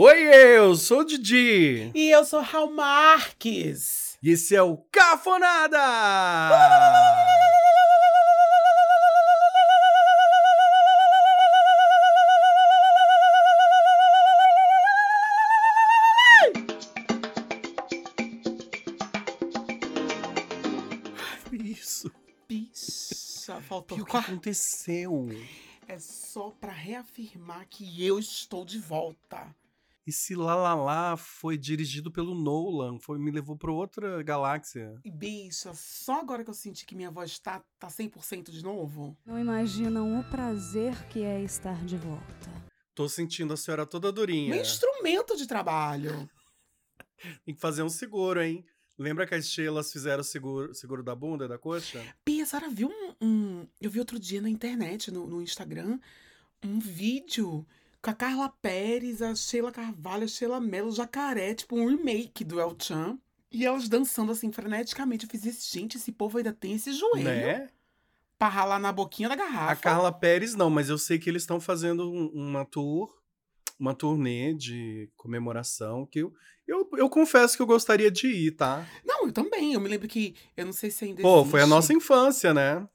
Oi, eu sou o Didi. E eu sou Raul Marques. E esse é o Cafonada! Isso. Bicha, faltou O que aconteceu? É só pra reafirmar que eu estou de volta. Esse Lalala foi dirigido pelo Nolan, foi me levou para outra galáxia. E bicha, só agora que eu senti que minha voz tá, tá 100% de novo. Não imaginam o prazer que é estar de volta. Tô sentindo a senhora toda durinha. Meu instrumento de trabalho. Tem que fazer um seguro, hein? Lembra que as Sheilas fizeram o seguro, seguro da bunda e da coxa? Bia, a senhora viu um, um- Eu vi outro dia na internet, no, no Instagram, um vídeo com a Carla Pérez, a Sheila Carvalho, a Sheila Mello, o Jacaré, tipo um remake do El Chan. E elas dançando assim freneticamente. Eu fiz isso, gente, esse povo ainda tem esse joelho Né? pra ralar na boquinha da garrafa. A Carla Pérez não, mas eu sei que eles estão fazendo um- uma tour, uma turnê de comemoração que eu, eu, eu confesso que eu gostaria de ir, tá? Não, eu também. Eu me lembro que. Eu não sei se ainda Pô, foi a existe. nossa infância, né?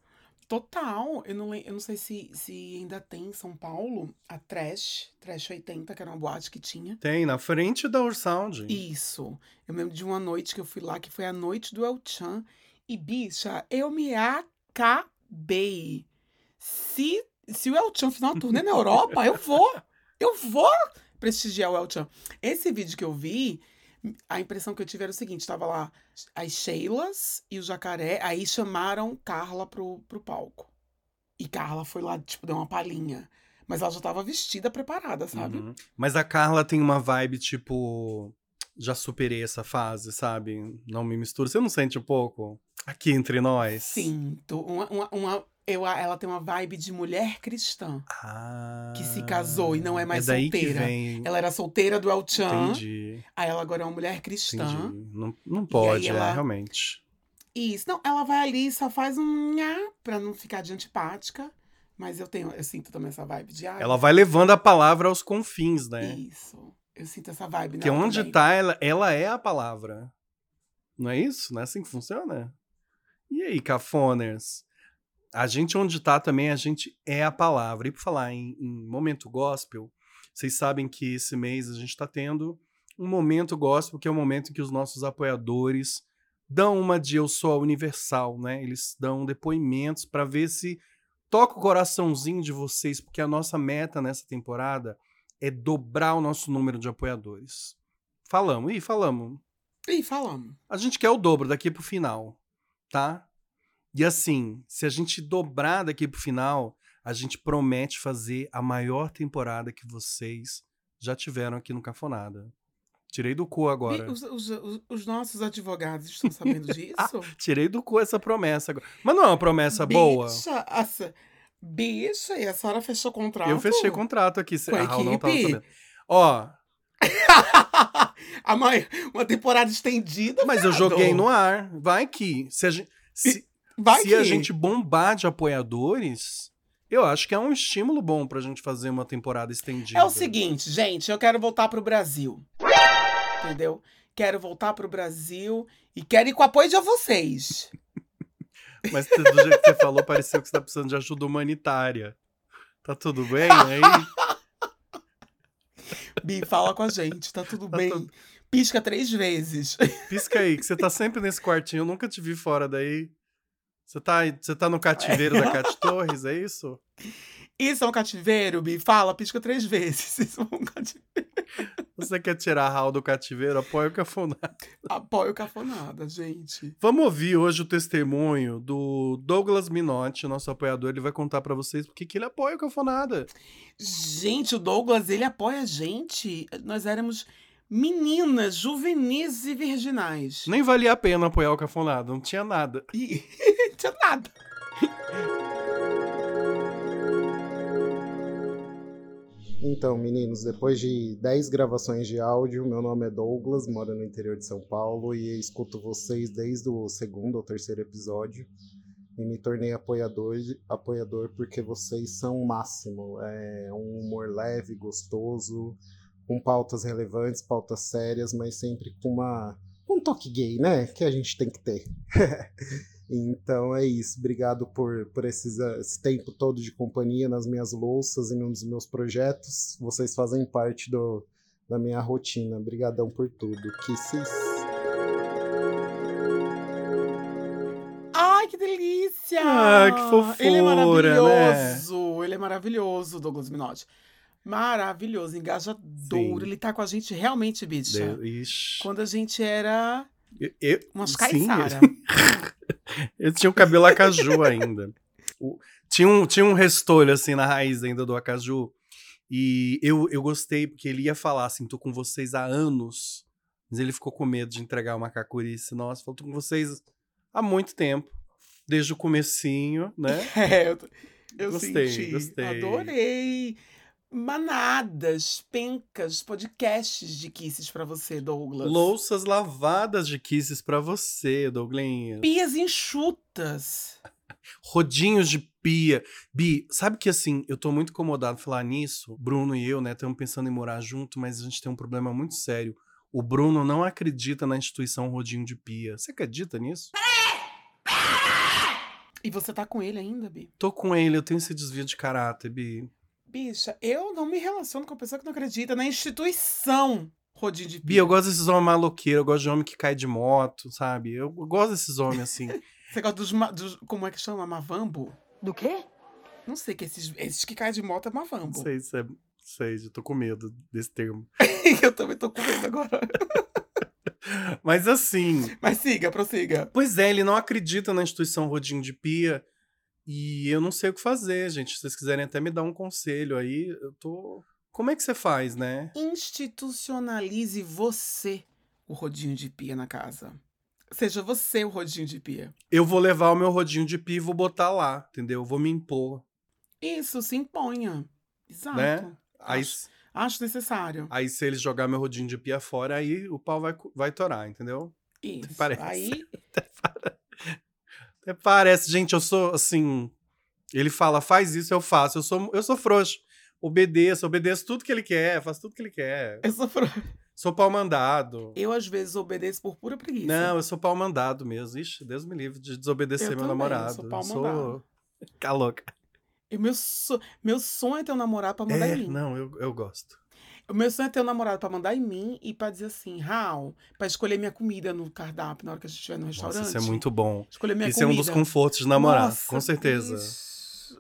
Total. Eu não, eu não sei se, se ainda tem em São Paulo a Trash, Trash 80, que era uma boate que tinha. Tem, na frente da Ursound. Isso. Eu lembro de uma noite que eu fui lá, que foi a noite do El Chan. E, bicha, eu me acabei. Se, se o El Chan fizer uma turnê na Europa, eu vou. Eu vou prestigiar o El Chan. Esse vídeo que eu vi, a impressão que eu tive era o seguinte: tava lá as Sheilas e o Jacaré, aí chamaram Carla pro, pro palco. E Carla foi lá, tipo, deu uma palhinha. Mas ela já tava vestida, preparada, sabe? Uhum. Mas a Carla tem uma vibe tipo. Já superei essa fase, sabe? Não me misturo. Você não sente um pouco? Aqui entre nós? Sinto. Uma, uma, uma- eu, ela tem uma vibe de mulher cristã. Ah, Que se casou e não é mais é daí solteira. Que vem. Ela era solteira do El Chan. Entendi. Aí ela agora é uma mulher cristã. Entendi. Não, não pode, ela- é, realmente. Isso. Não, ela vai ali e só faz um nha pra não ficar de antipática. Mas eu tenho, eu sinto também essa vibe de ai, Ela vai levando a palavra aos confins, né? Isso. Eu sinto essa vibe Porque nela onde também. tá, ela, ela é a palavra. Não é isso? Não é assim que funciona? E aí, cafoners? A gente onde tá também, a gente é a palavra. E por falar em, em momento gospel, vocês sabem que esse mês a gente tá tendo um momento gospel, que é o momento em que os nossos apoiadores dão uma de Eu Sou a Universal, né? Eles dão depoimentos para ver se toca o coraçãozinho de vocês, porque a nossa meta nessa temporada é dobrar o nosso número de apoiadores. Falamos, e falamos. Ih, falamos. A gente quer o dobro daqui pro final, tá? E assim, se a gente dobrar daqui pro final, a gente promete fazer a maior temporada que vocês já tiveram aqui no Cafonada. Tirei do cu agora. E os, os- os- os nossos advogados estão sabendo disso? Tirei do cu essa promessa agora. Mas não é uma promessa boa. Bicha, essa, bicha, e a senhora fechou contrato? Eu fechei contrato aqui. Com a a Raul não tava equipe? sabendo. Ó, a mãe, uma temporada estendida. mas eu viado. joguei no ar. Vai que. Se a gente, se, se a gente bombar de apoiadores, eu acho que é um estímulo bom pra gente fazer uma temporada estendida. É o seguinte, gente, eu quero voltar pro Brasil. Entendeu? Quero voltar pro Brasil e quero ir com o apoio de vocês. Mas do jeito que você falou, pareceu que você tá precisando de ajuda humanitária. Tá tudo bem aí? Bi, fala com a gente, tá tudo Tá bem. tudo- Pisca três vezes. Pisca aí, que você tá sempre nesse quartinho. Eu nunca te vi fora daí. Você tá, você tá no cativeiro da Cat Torres, é isso? Isso é um cativeiro, Bi? Fala, pisca três vezes. Isso é um cativeiro. Você quer tirar a Raul do cativeiro? Apoia o Cafonado. Apoio cafonada, gente. Vamos ouvir hoje o testemunho do Douglas Minotti, nosso apoiador. Ele vai contar pra vocês porque que ele apoia o Cafonada. Gente, o Douglas, ele apoia a gente. Nós éramos meninas, juvenis e virginais. Nem valia a pena apoiar o Cafonada, não tinha nada. E não tinha nada. Então, meninos, depois de 10 gravações de áudio, meu nome é Douglas, moro no interior de São Paulo e escuto vocês desde o segundo ou terceiro episódio. E me tornei apoiador, apoiador porque vocês são o máximo. É um humor leve, gostoso, com pautas relevantes, pautas sérias, mas sempre com uma um toque gay, né? Que a gente tem que ter. então é isso. Obrigado por, por esses, uh, esse tempo todo de companhia nas minhas louças e nos meus projetos. Vocês fazem parte do, da minha rotina. Obrigadão por tudo. Kisses. Ai, que delícia! Ah, que fofura, Ele é né? maravilhoso. Ele é maravilhoso, Douglas Minotti. Maravilhoso, engajador. Sim. Ele tá com a gente realmente, bicha. De-. Quando a gente era Eu- eu- umas caiçara. Eu tinha o cabelo acaju ainda. O- tinha, um, tinha um restolho assim na raiz ainda do acaju. E eu, eu gostei, porque ele ia falar assim: tô com vocês há anos. Mas ele ficou com medo de entregar uma cacurice. Nossa, falou, tô com vocês há muito tempo. Desde o comecinho, né? É, eu, eu Gostei, senti. gostei. Adorei. Manadas, pencas, podcasts de kisses pra você, Douglas. Louças lavadas de kisses pra você, Douglinhas. Pias enxutas. Rodinhos de pia. Bi, sabe que assim, eu tô muito incomodado falar nisso. Bruno e eu, né, estamos pensando em morar junto, mas a gente tem um problema muito sério. O Bruno não acredita na instituição Rodinho de Pia. Você acredita nisso? E você tá com ele ainda, Bi? Tô com ele, eu tenho esse desvio de caráter, Bi. Bicha, eu não me relaciono com a pessoa que não acredita na instituição Rodinho de Bi, eu gosto desses homens maloqueiros, eu gosto de homem que cai de moto, sabe? Eu gosto desses homens assim. Você gosta dos, dos- Como é que chama? Mavambo? Do quê? Não sei, que esses, esses que caem de moto é Não Mavambo. sei se é. Sei, eu tô com medo desse termo. eu também tô com medo agora. Mas assim, Mas siga, prossiga. Pois é, ele não acredita na instituição Rodinho de Pia. E eu não sei o que fazer, gente. Se vocês quiserem até me dar um conselho aí, eu tô. Como é que você faz, né? Institucionalize você o rodinho de pia na casa. Seja você o rodinho de pia. Eu vou levar o meu rodinho de pia e vou botar lá, entendeu? Eu vou me impor, Isso, se imponha. Exato. né? Aí, Acho- Acho necessário. aí se eles jogar meu rodinho de pia fora, aí o pau vai, vai torar, entendeu? Isso. parece. Aí, Até parece, gente, eu sou assim. Ele fala, faz isso, eu faço. Eu sou, eu sou frouxo. Obedeço, obedeço tudo que ele quer, faço tudo que ele quer. eu sou pro- Sou pau mandado. Eu, às vezes, obedeço por pura preguiça. Não, eu sou pau mandado mesmo. Ixi, Deus me livre de desobedecer Eu meu também, eu namorado. sou pau Eu sou. mandado. Cá louca. E meu, so- meu sonho é ter um namorado pra mandar É, em mim. não, eu, eu gosto. O meu sonho é ter um namorado pra mandar em mim e pra dizer assim, Raul, pra escolher minha comida no cardápio na hora que a gente estiver no restaurante. Nossa, isso é muito bom. Escolher minha Isso é comida. um dos confortos de namorar, Nossa, com certeza. Você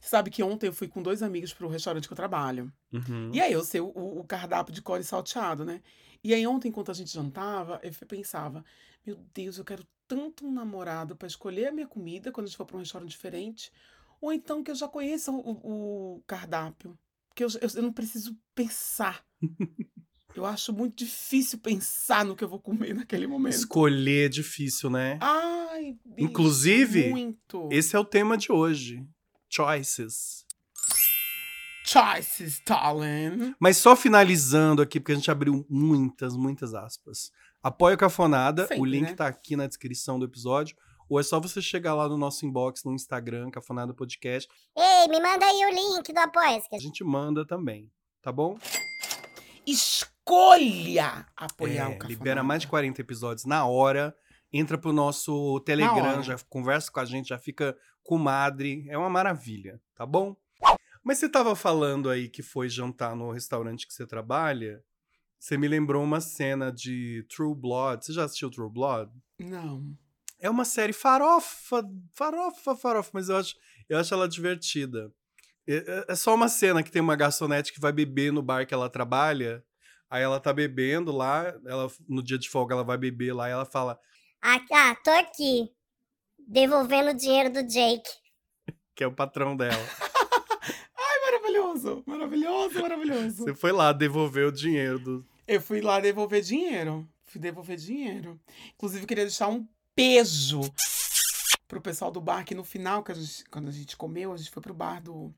sabe que ontem eu fui com dois amigos pro restaurante que eu trabalho. Uhum. E aí eu sei o, o cardápio de core salteado, né? E aí ontem, enquanto a gente jantava, eu pensava, meu Deus, eu quero tanto um namorado pra escolher a minha comida quando a gente for pra um restaurante diferente. Ou então que eu já conheça o- o cardápio. Porque eu, eu, eu não preciso pensar. eu acho muito difícil pensar no que eu vou comer naquele momento. Escolher é difícil, né? Ai, bicho, Inclusive, muito. Esse é o tema de hoje. Choices. Choices, Talent. Mas só finalizando aqui, porque a gente abriu muitas, muitas aspas. Apoia o Cafonada, o Sempre, link né? tá aqui na descrição do episódio. Ou é só você chegar lá no nosso inbox no Instagram, Cafonada Podcast. Ei, me manda aí o link do apoia A gente manda também, tá bom? Escolha apoiar É, o Cafonada. libera mais de 40 episódios na hora. Entra pro nosso Telegram, já conversa com a gente, já fica comadre. É uma maravilha, tá bom? Mas você tava falando aí que foi jantar no restaurante que você trabalha. Você me lembrou uma cena de True Blood. Você já assistiu True Blood? Não. É uma série farofa, farofa, farofa, mas eu acho, eu acho ela divertida. É, é- é só uma cena que tem uma garçonete que vai beber no bar que ela trabalha. Aí ela tá bebendo lá, ela, no dia de folga ela vai beber lá e ela fala Ah, ah, tô aqui. Devolvendo o dinheiro do Jake. que é o patrão dela. Ai, maravilhoso. Maravilhoso, maravilhoso. Você foi lá devolver o dinheiro do. Eu fui lá devolver dinheiro. Fui devolver dinheiro. Inclusive, eu queria deixar um beijo pro pessoal do bar, que no final, que a gente- quando a gente comeu, a gente foi pro bar do,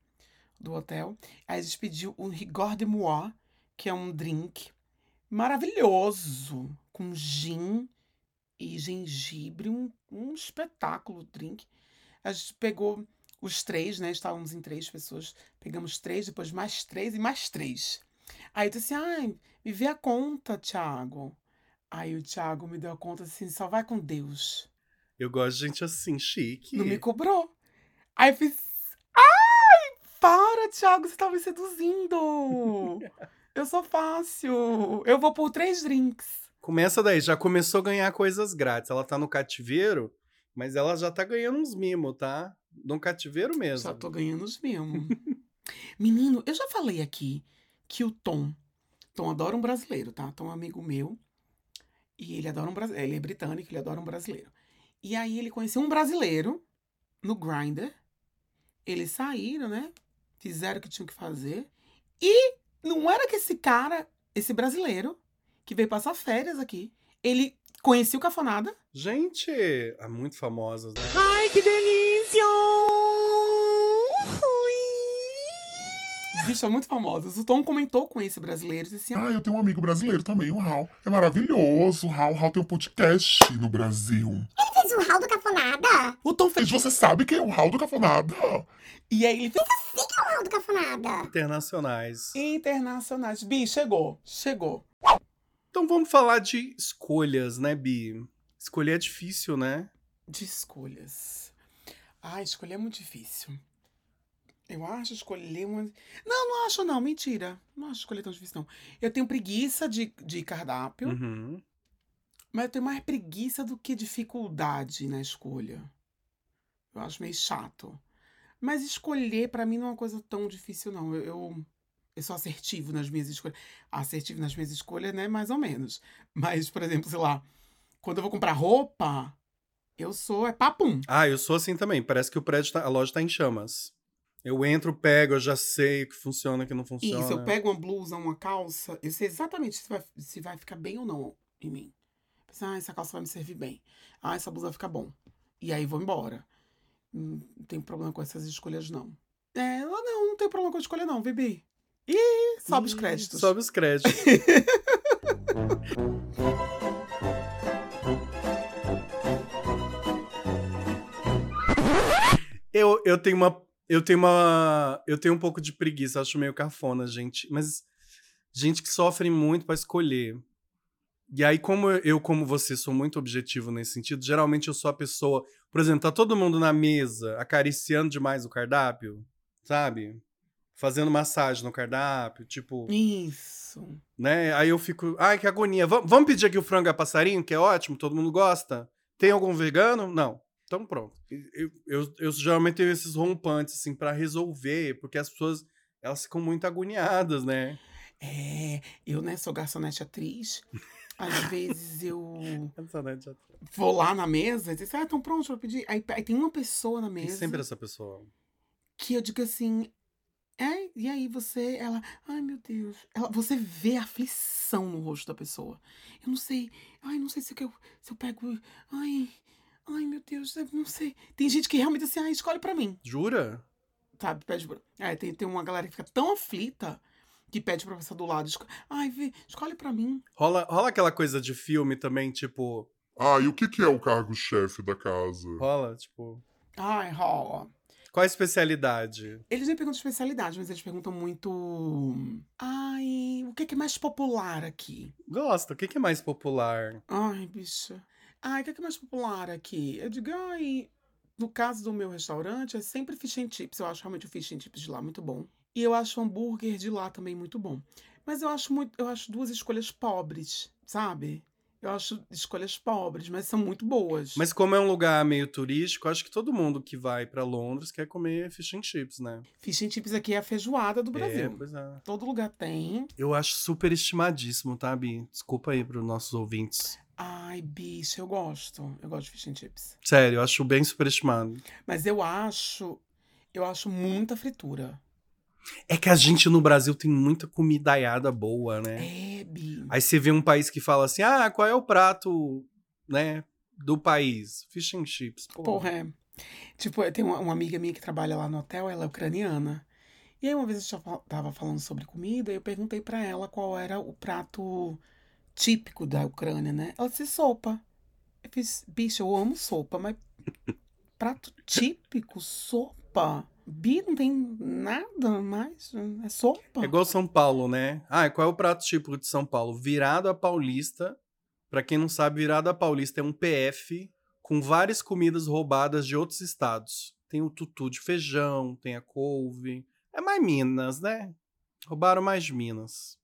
do hotel. Aí a gente pediu o Rigor de Moi, que é um drink maravilhoso, com gin e gengibre, um, um espetáculo drink. A gente pegou os três, né? Estávamos em três pessoas. Pegamos três, depois mais três e mais três. Aí eu disse ai, me vê a conta, Thiago. Aí o Thiago me deu a conta assim, só vai com Deus. Eu gosto de gente assim, chique. Não me cobrou. Aí eu fiz, ai, para, Thiago, você tá me seduzindo. eu sou fácil. Eu vou por três drinks. Começa daí, já começou a ganhar coisas grátis. Ela tá no cativeiro, mas ela já tá ganhando uns mimos, tá? No cativeiro mesmo. Só tô ganhando os mesmo. Menino, eu já falei aqui que o Tom, Tom adora um brasileiro, tá? Tom é um amigo meu. E ele adora um brasileiro. Ele é britânico, ele adora um brasileiro. E aí ele conheceu um brasileiro no Grindr. Eles saíram, né? Fizeram o que tinham que fazer. E não era que esse cara, esse brasileiro, que veio passar férias aqui, ele conhecia o Cafonada. Gente, é muito famosas, né? Ai, que delícia! Bichos muito famosos. O Tom comentou com esse brasileiro. Disse assim, Ah, eu tenho um amigo brasileiro também, o Raul. É maravilhoso. O Raul, Raul tem um podcast no Brasil. Fez o Raul do Cafonada? o Tom fez. você sabe quem é o Raul do Cafonada? E aí ele fez Sei que é o Raul do Cafonada. Internacionais. internacionais. Bi, chegou. Chegou. Então vamos falar de escolhas, né, Bi? Escolher é difícil, né? De escolhas. Ah, escolher é muito difícil. Eu acho escolher uma. Não, não acho, não. Mentira. Não acho escolher tão difícil, não. Eu tenho preguiça de, de cardápio, Uhum. mas eu tenho mais preguiça do que dificuldade na escolha. Eu acho meio chato. Mas escolher, pra mim, não é uma coisa tão difícil, não. Eu, eu, eu sou assertivo nas minhas escolhas. Assertivo nas minhas escolhas, né? Mais ou menos. Mas, por exemplo, sei lá, quando eu vou comprar roupa, eu sou. É papum. Ah, eu sou assim também. Parece que o prédio, tá, a loja tá em chamas. Eu entro, pego, eu já sei o que funciona, o que não funciona. Isso, eu pego uma blusa, uma calça, eu sei exatamente se vai, se vai ficar bem ou não em mim. Pensa, ah, essa calça vai me servir bem. Ah, essa blusa vai ficar bom. E aí vou embora. Hum, Não tem problema com essas escolhas, não. É, não, não tem problema com a escolha, não, Bibi. Ih, sobe os créditos. Sobe os créditos. eu, eu tenho uma. Eu tenho uma. Eu tenho um pouco de preguiça, acho meio cafona, gente. Mas gente que sofre muito pra escolher. E aí, como eu- como você, sou muito objetivo nesse sentido, geralmente eu sou a pessoa. Por exemplo, tá todo mundo na mesa acariciando demais o cardápio, sabe? Fazendo massagem no cardápio, tipo Isso. né? Aí eu fico, ai, que agonia. Vam- vamos pedir aqui o frango a passarinho, que é ótimo, todo mundo gosta. Tem algum vegano? Não. Então pronto. Eu, eu, eu geralmente tenho esses rompantes, assim, pra resolver, porque as pessoas, elas ficam muito agoniadas, né? É, eu, né, sou garçonete atriz. Às vezes eu vou lá na mesa e diz, ah, estão prontos pra pedir. Aí, aí tem uma pessoa na mesa. sempre essa pessoa. que eu digo assim, é, e aí você, ela, ai meu Deus, ela, você vê a aflição no rosto da pessoa. Eu não sei, ai, não sei se eu, se eu pego, ai, ai meu Deus, eu não sei. Tem gente que realmente assim, ai, escolhe pra mim, Jura? sabe? Pede pra... É, tem, tem uma galera que fica tão aflita que pede pra pessoa do lado, esco- ai, vê, escolhe pra mim. Rola, rola aquela coisa de filme também, tipo. Ah, e o que que é o cargo-chefe da casa? Rola, tipo. Ai, rola. Qual a especialidade? Eles nem perguntam especialidade, mas eles perguntam muito. Ai, o que é, que é mais popular aqui? Gosta, o que, que é mais popular? Ai, bicha. Ai, o que é, que é mais popular aqui? Eu digo, ai, no caso do meu restaurante, é sempre fish and chips. Eu acho realmente o fish and chips de lá muito bom. E eu acho o hambúrguer de lá também muito bom. Mas eu acho muito, eu acho duas escolhas pobres, sabe? Eu acho escolhas pobres, mas são muito boas. Mas como é um lugar meio turístico, acho que todo mundo que vai pra Londres quer comer fish and chips, né? Fish and chips aqui é a feijoada do É, Brasil. pois é. Todo lugar tem. Eu acho super estimadíssimo, tá, Bi? Desculpa aí pros nossos ouvintes. Ai, bicho, eu gosto. Eu gosto de fish and chips. Sério, eu acho bem superestimado. Mas eu acho, eu acho muita fritura. É que a gente no Brasil tem muita comidaiada boa, né? É, bi. Aí você vê um país que fala assim: ah, qual é o prato, né, do país? Fish and chips. Porra. Porra, é. Tipo, eu tenho uma, uma amiga minha que trabalha lá no hotel, ela é ucraniana. E aí uma vez eu já tava falando sobre comida e eu perguntei pra ela qual era o prato típico da Ucrânia, né? Ela disse sopa. Eu fiz, bicho, eu amo sopa, mas prato típico, sopa. Bi não tem nada mais. É sopa. É igual São Paulo, né? Ah, qual é o prato típico de São Paulo? Virado a paulista. Pra quem não sabe, virado a paulista é um PF com várias comidas roubadas de outros estados. Tem o tutu de feijão, tem a couve. É mais Minas, né? Roubaram mais Minas.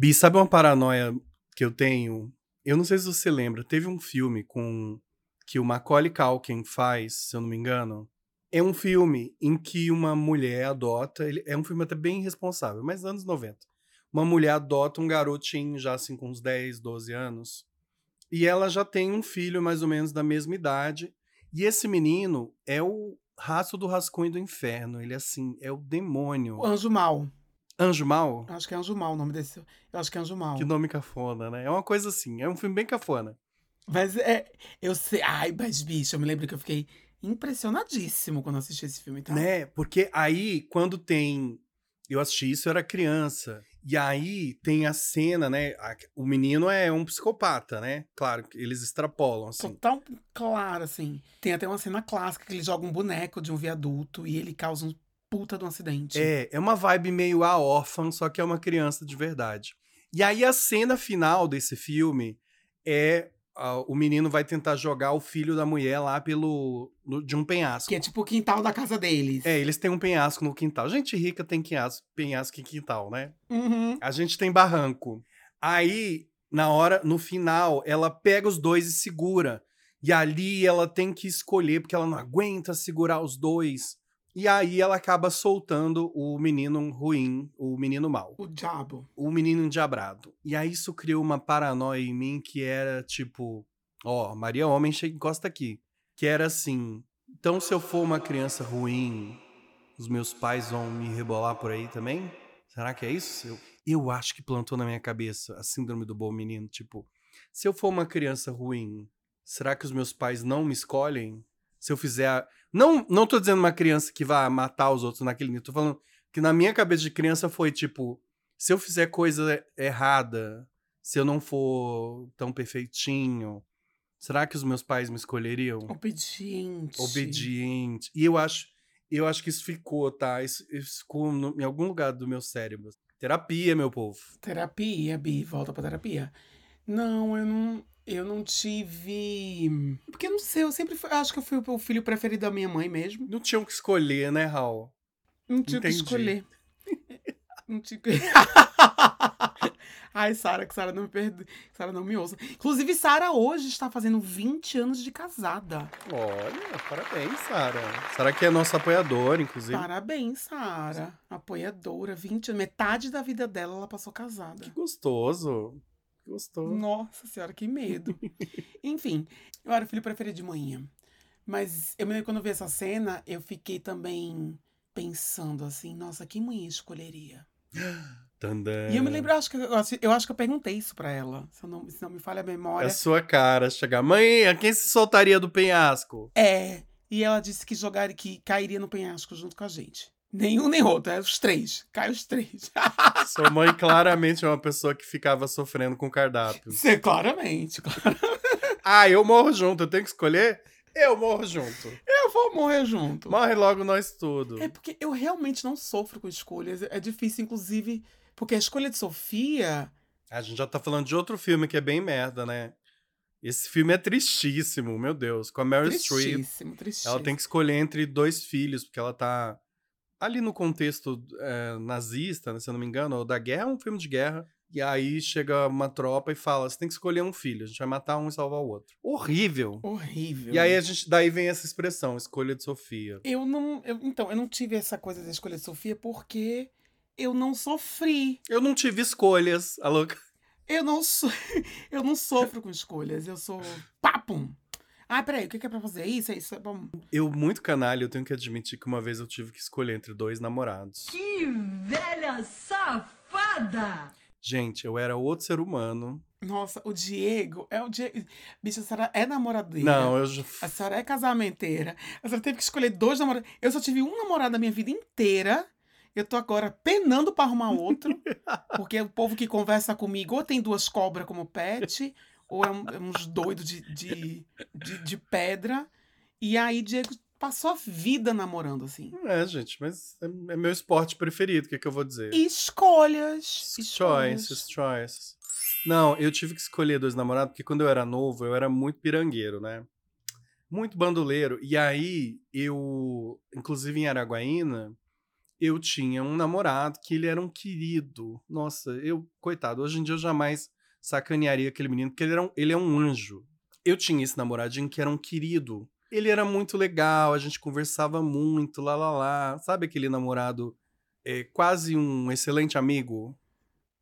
Bi, sabe uma paranoia que eu tenho? Eu não sei se você lembra. Teve um filme com que o Macaulay Culkin faz, se eu não me engano. É um filme em que uma mulher adota. Ele, é um filme até bem irresponsável, mas anos 90. Uma mulher adota um garotinho já assim com uns 10, 12 anos. E ela já tem um filho mais ou menos da mesma idade. E esse menino é o raço do rascunho do inferno. Ele, assim, é o demônio. O Anjo Mal. Anjo Mal? Acho que é Anjo Mal o nome desse. Eu acho que é Anjo Mal. Que nome cafona, né? É uma coisa assim. É um filme bem cafona. Mas é. Eu sei. Ai, mas bicho, eu me lembro que eu fiquei impressionadíssimo quando assisti esse filme, tá? Né? Porque aí, quando tem. Eu assisti isso, eu era criança. E aí tem a cena, né? a- O menino é um psicopata, né? Claro, eles extrapolam, assim. Total claro, assim. Tem até uma cena clássica que ele joga um boneco de um viaduto e ele causa um puta de um acidente. É, é uma vibe meio a órfã, só que é uma criança de verdade. E aí a cena final desse filme é ah, o menino vai tentar jogar o filho da mulher lá pelo no- de um penhasco. Que é tipo o quintal da casa deles. É, eles têm um penhasco no quintal. Gente rica tem penhasco, penhasco em quintal, né? Uhum. A gente tem barranco. Aí, na hora, no final, ela pega os dois e segura. E ali ela tem que escolher, porque ela não aguenta segurar os dois. E aí ela acaba soltando o menino ruim, o menino mau, O diabo. o menino endiabrado. E aí isso criou uma paranoia em mim que era tipo, ó, Maria Homem chega encosta aqui. Que era assim, então se eu for uma criança ruim, os meus pais vão me rebolar por aí também? Será que é isso? Eu, eu acho que plantou na minha cabeça a síndrome do bom menino, tipo, se eu for uma criança ruim, será que os meus pais não me escolhem? Se eu fizer. Não, não tô dizendo uma criança que vai matar os outros naquele nível. Tô falando que na minha cabeça de criança foi tipo: se eu fizer coisa errada, se eu não for tão perfeitinho, será que os meus pais me escolheriam? Obediente. Obediente. E eu acho, eu acho que isso ficou, tá? Isso, isso ficou no- em algum lugar do meu cérebro. Terapia, meu povo. Terapia, Bi, volta pra terapia. Não, eu não. Eu não tive. Porque não sei, eu sempre fui- acho que eu fui o filho preferido da minha mãe mesmo. Não tinham que escolher, né, Raul? Não tinha que Entendi. escolher. Não tinha que. Ai, Sara, que Sara não me perdoe. Que Sara não me ouça. Inclusive, Sara hoje está fazendo 20 anos de casada. Olha, parabéns, Sara. Sara que é nossa apoiadora, inclusive. Parabéns, Sara. Apoiadora, 20 anos. Metade da vida dela ela passou casada. Que gostoso. Que gostoso. Nossa senhora, que medo. Enfim, eu era o filho preferido de manhã. Mas eu me lembro quando eu vi essa cena, eu fiquei também pensando assim, nossa, que mãe escolheria? Tandã. E eu me lembro, eu acho que eu, acho- eu acho que eu perguntei isso pra ela. Se, não, se não me falha a É memória. a sua cara chegar. Mãe, a quem se soltaria do penhasco? É. E ela disse que jogaria, que cairia no penhasco junto com a gente. Nenhum nem outro, é os três. Cai os três. Sua mãe claramente é uma pessoa que ficava sofrendo com cardápios. Sim, claramente. claro. Ah, eu morro junto, eu tenho que escolher? Eu morro junto. Eu vou morrer junto. Morre logo nós tudo. É porque eu realmente não sofro com escolhas. É difícil, inclusive, porque a escolha de Sofia. A gente já tá falando de outro filme que é bem merda, né? Esse filme é tristíssimo, meu Deus. Com a Meryl Streep. Tristíssimo, tristíssimo. Ela tem que escolher entre dois filhos, porque ela tá ali no contexto é, nazista, né, se eu não me engano, ou da guerra, é um filme de guerra. E aí chega uma tropa e fala: você tem que escolher um filho, a gente vai matar um e salvar o outro. Horrível. Horrível. E aí a gente, daí vem essa expressão, escolha de Sofia. Eu não. eu- então, eu não tive essa coisa da escolha de Sofia porque eu não sofri. Eu não tive escolhas, a louca. Eu não sou. Eu não sofro com escolhas. Eu sou. Papum! Ah, peraí, o que que é pra fazer? Isso, é isso, é bom. Eu, muito canalha, eu tenho que admitir que uma vez eu tive que escolher entre dois namorados. Que velha safada! Gente, eu era outro ser humano. Nossa, o Diego é o Diego. Bicho, a senhora é namoradeira. Não, eu já. A senhora é casamenteira. A senhora teve que escolher dois namorados. Eu só tive um namorado na minha vida inteira. Eu tô agora penando pra arrumar outro. porque o povo que conversa comigo ou tem duas cobras como pet, ou é, um- é uns doidos de, de, de, de pedra. E aí, Diego passou a vida namorando, assim. É, gente, mas é, é meu esporte preferido, o que, que eu vou dizer? Escolhas. escolhas. Choices, choices. Não, eu tive que escolher dois namorados, porque quando eu era novo, eu era muito pirangueiro, né? Muito bandoleiro. E aí, eu, inclusive em Araguaína, eu tinha um namorado que ele era um querido. Nossa, eu, coitado, hoje em dia eu jamais sacanearia aquele menino, porque ele, era um, ele é um anjo. Eu tinha esse namoradinho que era um querido. Ele era muito legal, a gente conversava muito, lá lá lá. Sabe aquele namorado é, quase um excelente amigo?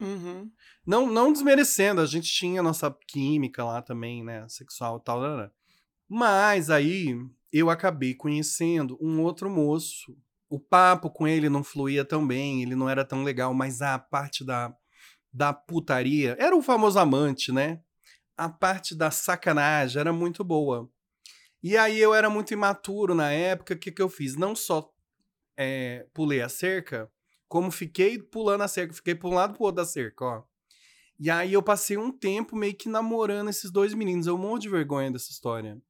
Uhum. Não, não desmerecendo, a gente tinha nossa química lá também, né? Sexual e tal. né, né. Mas aí eu acabei conhecendo um outro moço. O papo com ele não fluía tão bem, ele não era tão legal, mas a parte da, da putaria era o famoso amante, né? A parte da sacanagem era muito boa. E aí eu era muito imaturo na época, o que, que eu fiz? Não só é, pulei a cerca, como fiquei pulando a cerca, fiquei para um lado pro outro da cerca, ó. E aí eu passei um tempo meio que namorando esses dois meninos. Eu morro de vergonha dessa história.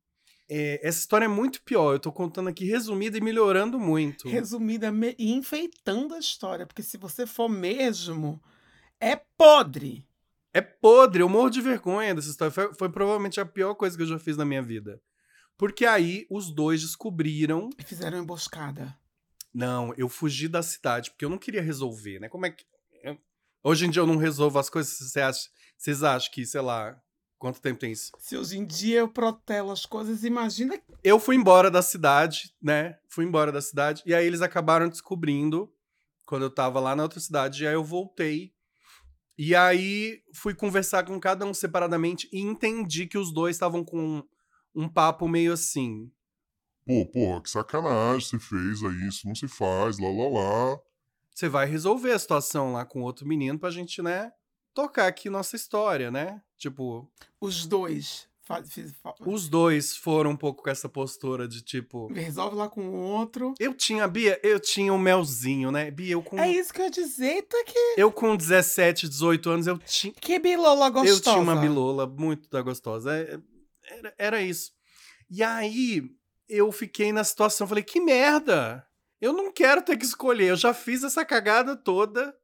É, essa história é muito pior. Eu tô contando aqui resumida e melhorando muito. Resumida e enfeitando a história, porque se você for mesmo, é podre. É podre, eu morro de vergonha dessa história. Foi, foi provavelmente a pior coisa que eu já fiz na minha vida. Porque aí os dois descobriram. E fizeram emboscada. Não, eu fugi da cidade, porque eu não queria resolver, né? Como é que. eu- Hoje em dia eu não resolvo as coisas. Você acha- Vocês acham que, sei lá, quanto tempo tem isso? Se hoje em dia eu protelo as coisas, imagina Eu fui embora da cidade, né? Fui embora da cidade. E aí eles acabaram descobrindo quando eu tava lá na outra cidade. E aí eu voltei. E aí fui conversar com cada um separadamente e entendi que os dois estavam com um papo meio assim. Pô, porra, que sacanagem você fez aí, isso não se faz, lá lá lá. Você vai resolver a situação lá com outro menino pra gente, né? Tocar aqui nossa história, né? Tipo, os dois. Fa- fiz- fa- os dois foram um pouco com essa postura de tipo. Resolve lá com o outro. Eu tinha, Bia, eu tinha um melzinho, né? Bia, eu com. É isso que eu ia dizer, tá que, Eu com 17, 18 anos, eu tinha. que bilola gostosa. Eu tinha uma bilola muito da gostosa. É- Era, era isso. E aí, eu fiquei na situação, falei, que merda! Eu não quero ter que escolher, eu já fiz essa cagada toda.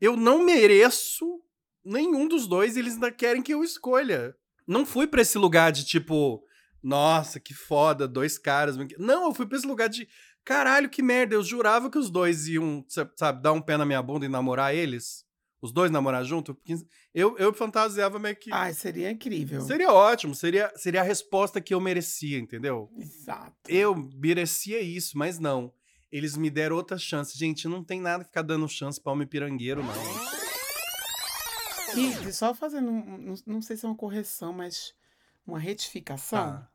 Eu não mereço nenhum dos dois, eles ainda querem que eu escolha. Não fui pra esse lugar de tipo, nossa, que foda, dois caras. Não, eu fui pra esse lugar de, caralho, que merda. Eu jurava que os dois iam, sabe, dar um pé na minha bunda e namorar eles. Os dois namorar junto. porque Eu, eu fantasiava meio que. Ai, seria incrível. Seria ótimo, seria, seria a resposta que eu merecia, entendeu? Exato. Eu merecia isso, mas não. Eles me deram outra chance. Gente, não tem nada que ficar dando chance pra homem pirangueiro, não. E só fazendo, não, não sei se é uma correção, mas uma retificação. Ah,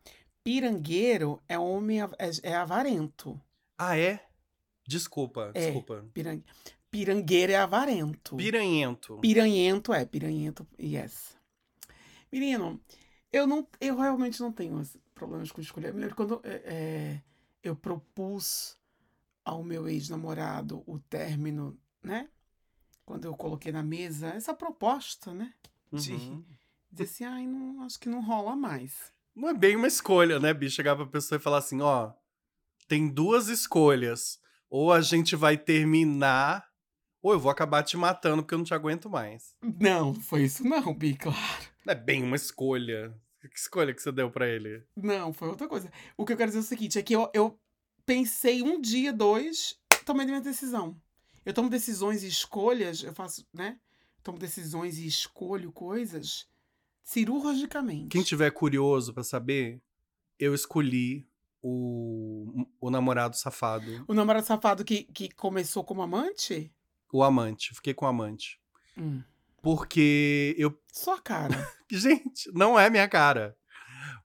Pirangueiro é homem, é, é avarento. Ah, é? Desculpa, É. desculpa. Piran, pirangueiro é avarento. Piranhento. Piranhento é, piranhento, yes. Menino, eu não, eu realmente não tenho problemas com escolher. Eu me lembro quando é, é, eu propus ao meu ex-namorado o término, né? Quando eu coloquei na mesa essa proposta, né? de- Uhum. Dizer assim, ai, não, acho que não rola mais. Não é bem uma escolha, né, bicho? Chegar pra pessoa e falar assim, ó, tem duas escolhas. Ou a gente vai terminar, ou eu vou acabar te matando porque eu não te aguento mais. Não, foi isso não, Bi, claro. Não é bem uma escolha. Que escolha que você deu pra ele? Não, foi outra coisa. O que eu quero dizer é o seguinte, é que eu, eu pensei um dia, dois, tomei minha decisão. Eu tomo decisões e escolhas, eu faço, né? Tomo decisões e escolho coisas cirurgicamente. Quem tiver curioso pra saber, eu escolhi o, o namorado safado. O namorado safado que, que começou como amante? O amante. Fiquei com o amante. Hum. Porque eu. Sua cara. Gente, não é minha cara.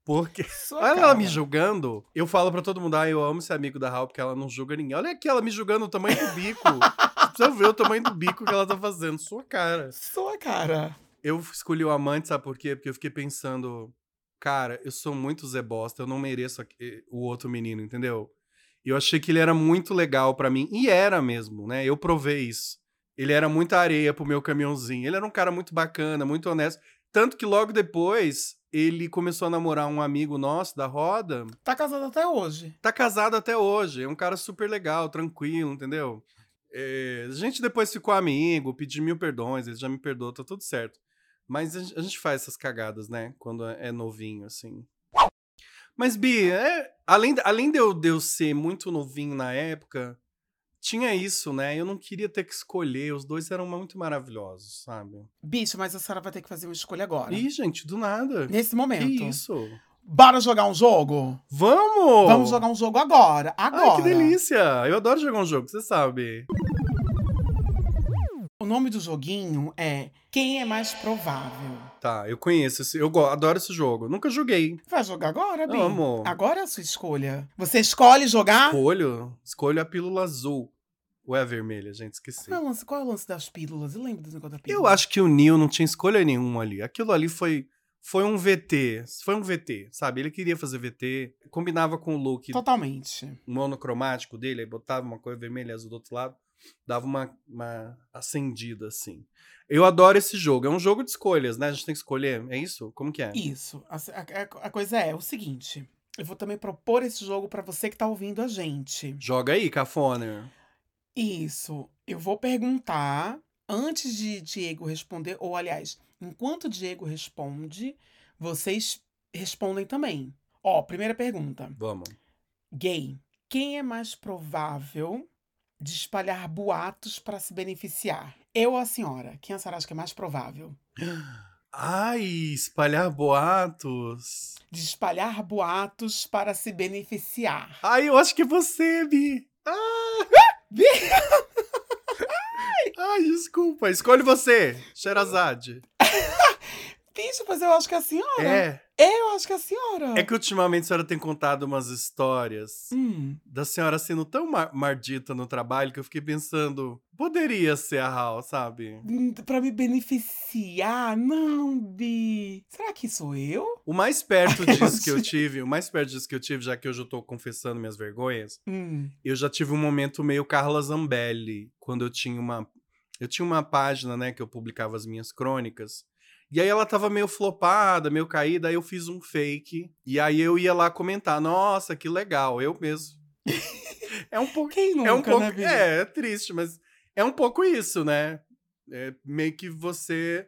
Porque. Sua Olha cara. ela me julgando. Eu falo pra todo mundo, ah, eu amo ser amigo da Raul porque ela não julga ninguém. Olha aqui ela me julgando o tamanho do bico. Precisa ver o tamanho do bico que ela tá fazendo. Sua cara. Sua cara. Eu escolhi o amante, sabe por quê? Porque eu fiquei pensando, cara, eu sou muito Zé Bosta, eu não mereço aqui- o outro menino, entendeu? E eu achei que ele era muito legal pra mim. E era mesmo, né? Eu provei isso. Ele era muita areia pro meu caminhãozinho. Ele era um cara muito bacana, muito honesto. Tanto que logo depois ele começou a namorar um amigo nosso da roda. Tá casado até hoje. Tá casado até hoje. É um cara super legal, tranquilo, entendeu? É, a gente depois ficou amigo, pedi mil perdões, ele já me perdoou, tá tudo certo. Mas a gen- a gente faz essas cagadas, né? Quando é novinho, assim. Mas, Bi, é, além, além de, eu, de eu ser muito novinho na época, tinha isso, né? Eu não queria ter que escolher, os dois eram muito maravilhosos, sabe? Bicho, mas a senhora vai ter que fazer uma escolha agora. Ih, gente, do nada. Nesse momento. Que isso? Bora jogar um jogo? Vamos! Vamos jogar um jogo agora. Agora. Ai, que delícia! Eu adoro jogar um jogo, você sabe. O nome do joguinho é Quem é Mais Provável. Tá, eu conheço, esse, eu adoro esse jogo. Nunca joguei. Vai jogar agora, Bi? Amo. Agora é a sua escolha. Você escolhe jogar? Escolho, escolho a pílula azul. Ou é a vermelha, gente, esqueci. Qual é, o lance, qual é o lance das pílulas? Eu lembro do negócio da pílula. Eu acho que o Neil não tinha escolha nenhuma ali. Aquilo ali foi, foi um VT. Foi um VT, sabe? Ele queria fazer VT, combinava com o look Totalmente. monocromático dele, aí botava uma cor vermelha e azul do outro lado, dava uma, uma acendida assim. Eu adoro esse jogo. É um jogo de escolhas, né? A gente tem que escolher. É isso? Como que é? Isso. A, a- a coisa é o seguinte. Eu vou também propor esse jogo pra você que tá ouvindo a gente. Joga aí, Cafona. Isso. Eu vou perguntar antes de Diego responder, ou aliás, enquanto Diego responde, vocês respondem também. Ó, primeira pergunta. Vamos. Gay. Quem é mais provável de espalhar boatos para se beneficiar? Eu ou a senhora? Quem a senhora acha que é mais provável? Ai, espalhar boatos. De espalhar boatos para se beneficiar. Ai, eu acho que é você, Bi. Ah! Bi! Ai, desculpa. Escolhe você, Sherazade. Bicho, mas eu acho que é a senhora. É. Eu acho que é a senhora. É que ultimamente a senhora tem contado umas histórias Hum. da senhora sendo tão mar mardita no trabalho que eu fiquei pensando, poderia ser a Hal, sabe? Hum, Pra me beneficiar? Não, Bi. Será que sou eu? O mais perto Eu disso que eu tive, o mais perto disso que eu tive, já que eu já tô confessando minhas vergonhas, Hum. eu já tive um momento meio Carla Zambelli, quando eu tinha uma eu tinha uma página, né, que eu publicava as minhas crônicas. E aí ela tava meio flopada, meio caída, aí eu fiz um fake. E aí eu ia lá comentar, nossa, que legal, eu mesmo. é um pouco Quem nunca, é um pouco, né, é, é triste, mas é um pouco isso, né? É meio que você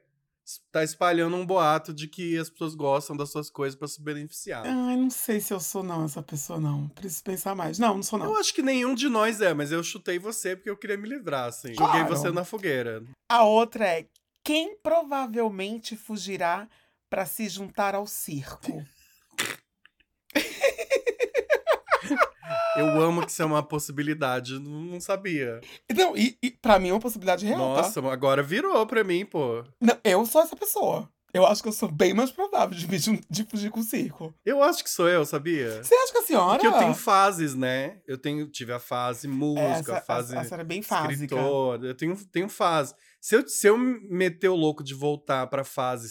tá espalhando um boato de que as pessoas gostam das suas coisas pra se beneficiar. Ai, não sei se eu sou não essa pessoa, não. Preciso pensar mais. Não, não sou não. Eu acho que nenhum de nós é, mas eu chutei você porque eu queria me livrar, assim. Joguei Claro. você na fogueira. A outra é quem provavelmente fugirá pra se juntar ao circo? Eu amo que isso é uma possibilidade, não sabia. Não, e, e pra mim é uma possibilidade real, tá? Nossa, agora virou pra mim, pô. Não, eu sou essa pessoa. Eu acho que eu sou bem mais provável de, de fugir com o circo. Eu acho que sou eu, sabia? Você acha que a senhora... Porque eu tenho fases, né? Eu tenho, tive a fase música, essa, a fase essa era bem fásica. escritor. Eu tenho, tenho fase. Se eu, se eu meter o louco de voltar pra fase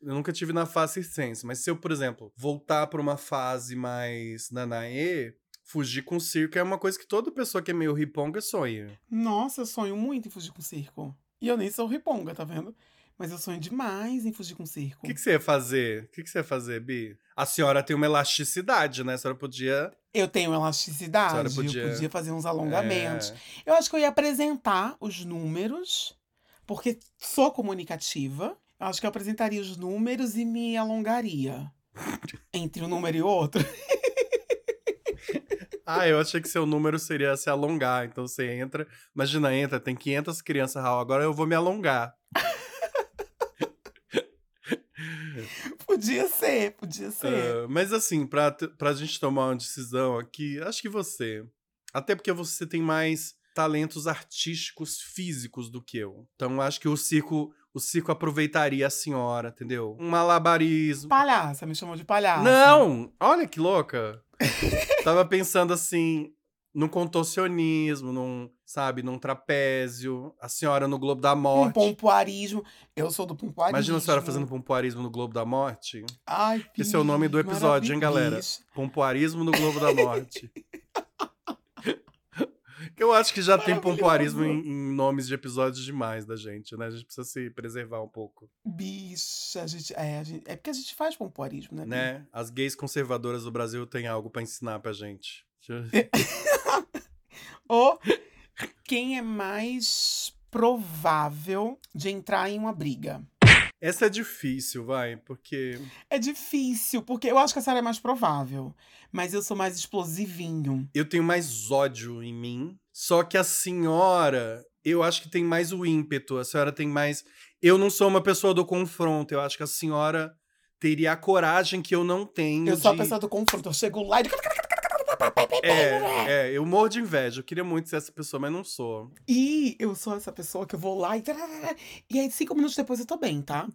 eu nunca tive na fase circense, mas se eu, por exemplo, voltar pra uma fase mais nanaê, fugir com circo é uma coisa que toda pessoa que é meio riponga sonha. Nossa, eu sonho muito em fugir com o circo. E eu nem sou riponga, tá vendo? Mas eu sonho demais em fugir com o circo. O que, que você ia fazer? O que, que você ia fazer, Bi? A senhora tem uma elasticidade, né? A senhora podia. Eu tenho elasticidade, podia- eu podia fazer uns alongamentos. É. Eu acho que eu ia apresentar os números, porque sou comunicativa. Eu acho que eu apresentaria os números e me alongaria. Entre um número e outro. Ah, eu achei que seu número seria se alongar. Então você entra. Imagina, entra, tem 500 crianças, Raul. Agora eu vou me alongar. Podia ser, podia ser. Ah, mas assim, pra, pra gente tomar uma decisão aqui, acho que você. Até porque você tem mais talentos artísticos físicos do que eu. Então acho que o circo, o circo aproveitaria a senhora, entendeu? Um malabarismo. Palhaça, me chamou de palhaça. Não! Olha que louca! Tava pensando assim, num contorcionismo, num, sabe, num trapézio, a senhora no Globo da Um Morte. pompoarismo. Eu sou do pompoarismo. Imagina a senhora fazendo pompoarismo no Globo da Morte. Ai, Esse é o nome do episódio, hein, galera? Pompoarismo no Globo da Morte. Eu acho que já tem pompoarismo em, em nomes de episódios demais da gente, né? A gente precisa se preservar um pouco, Bicha, a gente, é, a gente- é porque a gente faz pompoarismo, né? Né? As gays conservadoras do Brasil têm algo pra ensinar pra gente. Ou quem é mais provável de entrar em uma briga? Essa é difícil, vai, porque É difícil, porque eu acho que a Sarah é mais provável. Mas eu sou mais explosivinho. eu tenho mais ódio em mim. Só que a senhora, eu acho que tem mais o ímpeto. A senhora tem mais. Eu não sou uma pessoa do confronto. Eu acho que a senhora teria a coragem que eu não tenho. Eu sou a de- pessoa do confronto. Eu chego lá e. É, é, eu morro de inveja. Eu queria muito ser essa pessoa, mas não sou. E eu sou essa pessoa que eu vou lá e. E aí, cinco minutos depois eu tô bem, tá?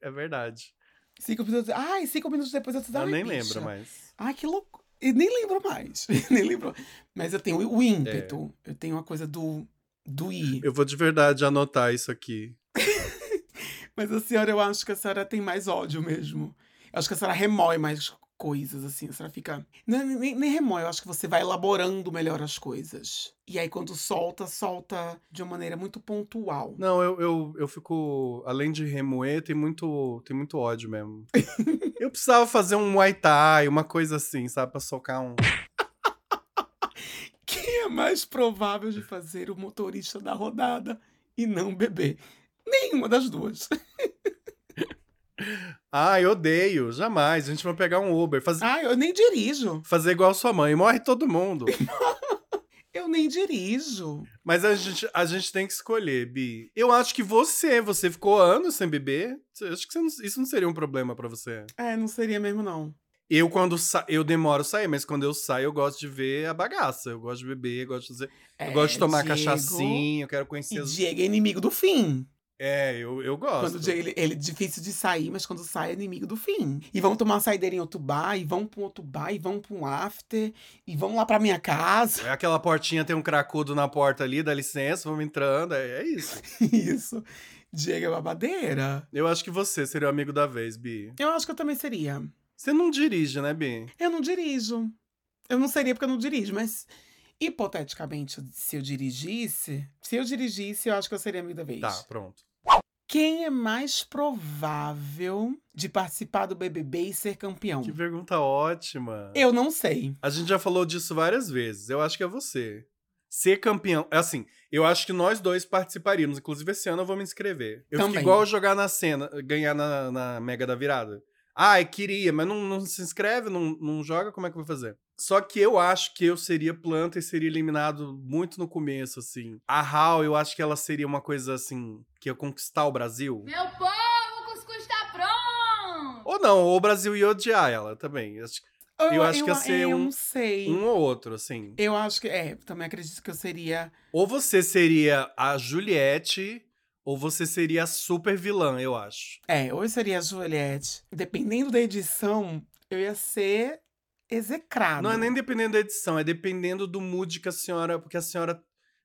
É verdade. Cinco minutos. Ai, cinco minutos depois eu tô Eu nem bicha. lembro mais. Ai, que louco. E nem lembro mais. nem lembro. Mas eu tenho o ímpeto. Eu tenho a coisa do. Do ir. Eu vou de verdade anotar isso aqui. Mas a senhora, eu acho que a senhora tem mais ódio mesmo. Eu acho que a senhora remói mais coisas, assim. Senhora fica. Não, nem, nem remói, eu acho que você vai elaborando melhor as coisas. E aí, quando solta, solta de uma maneira muito pontual. Não, eu, eu, eu fico. Além de remoer, tem muito, tem muito ódio mesmo. eu precisava fazer um Muay Thai, uma coisa assim, sabe? Pra socar um. Quem é mais provável de fazer o motorista da rodada e não beber? Nenhuma das duas. Ah, eu odeio. Jamais. A gente vai pegar um Uber. Faz... Ah, eu nem dirijo. Fazer igual sua mãe. Morre todo mundo. Eu nem dirijo. Mas a gente, a gente tem que escolher, Bi. Eu acho que você, você ficou anos sem beber. Eu Acho que não- isso não seria um problema pra você. É, não seria mesmo, não. Eu, quando sa... eu demoro a sair, mas quando eu saio, eu gosto de ver a bagaça. Eu gosto de beber, eu gosto de fazer. É, eu gosto de tomar Diego- cachaçinha, eu quero E conhecer as. Diego é inimigo do fim. É, eu, eu gosto. Quando ele, ele é difícil de sair, mas quando sai é inimigo do fim. E vão tomar uma saideira em outro bar, e vão pra um outro bar, e vão pra um after, e vão lá pra minha casa. É aquela portinha, tem um cracudo na porta ali, dá licença, vamos entrando. É, é isso. Isso. Diego é babadeira. Eu acho que você seria o amigo da vez, Bi. Eu acho que eu também seria. Você não dirige, né, Bi? Eu não dirijo. Eu não seria porque eu não dirijo, mas hipoteticamente, se eu dirigisse, se eu dirigisse, eu acho que eu seria amigo da vez. Tá, pronto. Quem é mais provável de participar do BBB e ser campeão? Que pergunta ótima. Eu não sei. A gente já falou disso várias vezes. Eu acho que é você. Ser campeão. é Assim, eu acho que nós dois participaríamos. Inclusive, esse ano eu vou me inscrever. Eu fico Também. igual jogar na cena, ganhar na, na Mega da Virada. Ai, queria, mas não, não se inscreve, não, não joga, como é que eu vou fazer? Só que eu acho que eu seria planta e seria eliminado muito no começo, assim. A Hal, eu acho que ela seria uma coisa assim, que ia conquistar o Brasil. Meu povo, o cuscuz tá pronto! Ou não, ou o Brasil ia odiar ela também. Acho que Eu acho que ia ser eu um- não sei. Um ou outro, assim. Eu acho que. É, também acredito que eu seria. Ou você seria a Juliette, ou você seria a super vilã, eu acho. É, ou eu seria a Juliette. Dependendo da edição, eu ia ser execrado. Não é nem dependendo da edição, é dependendo do mood que a senhora. Porque a senhora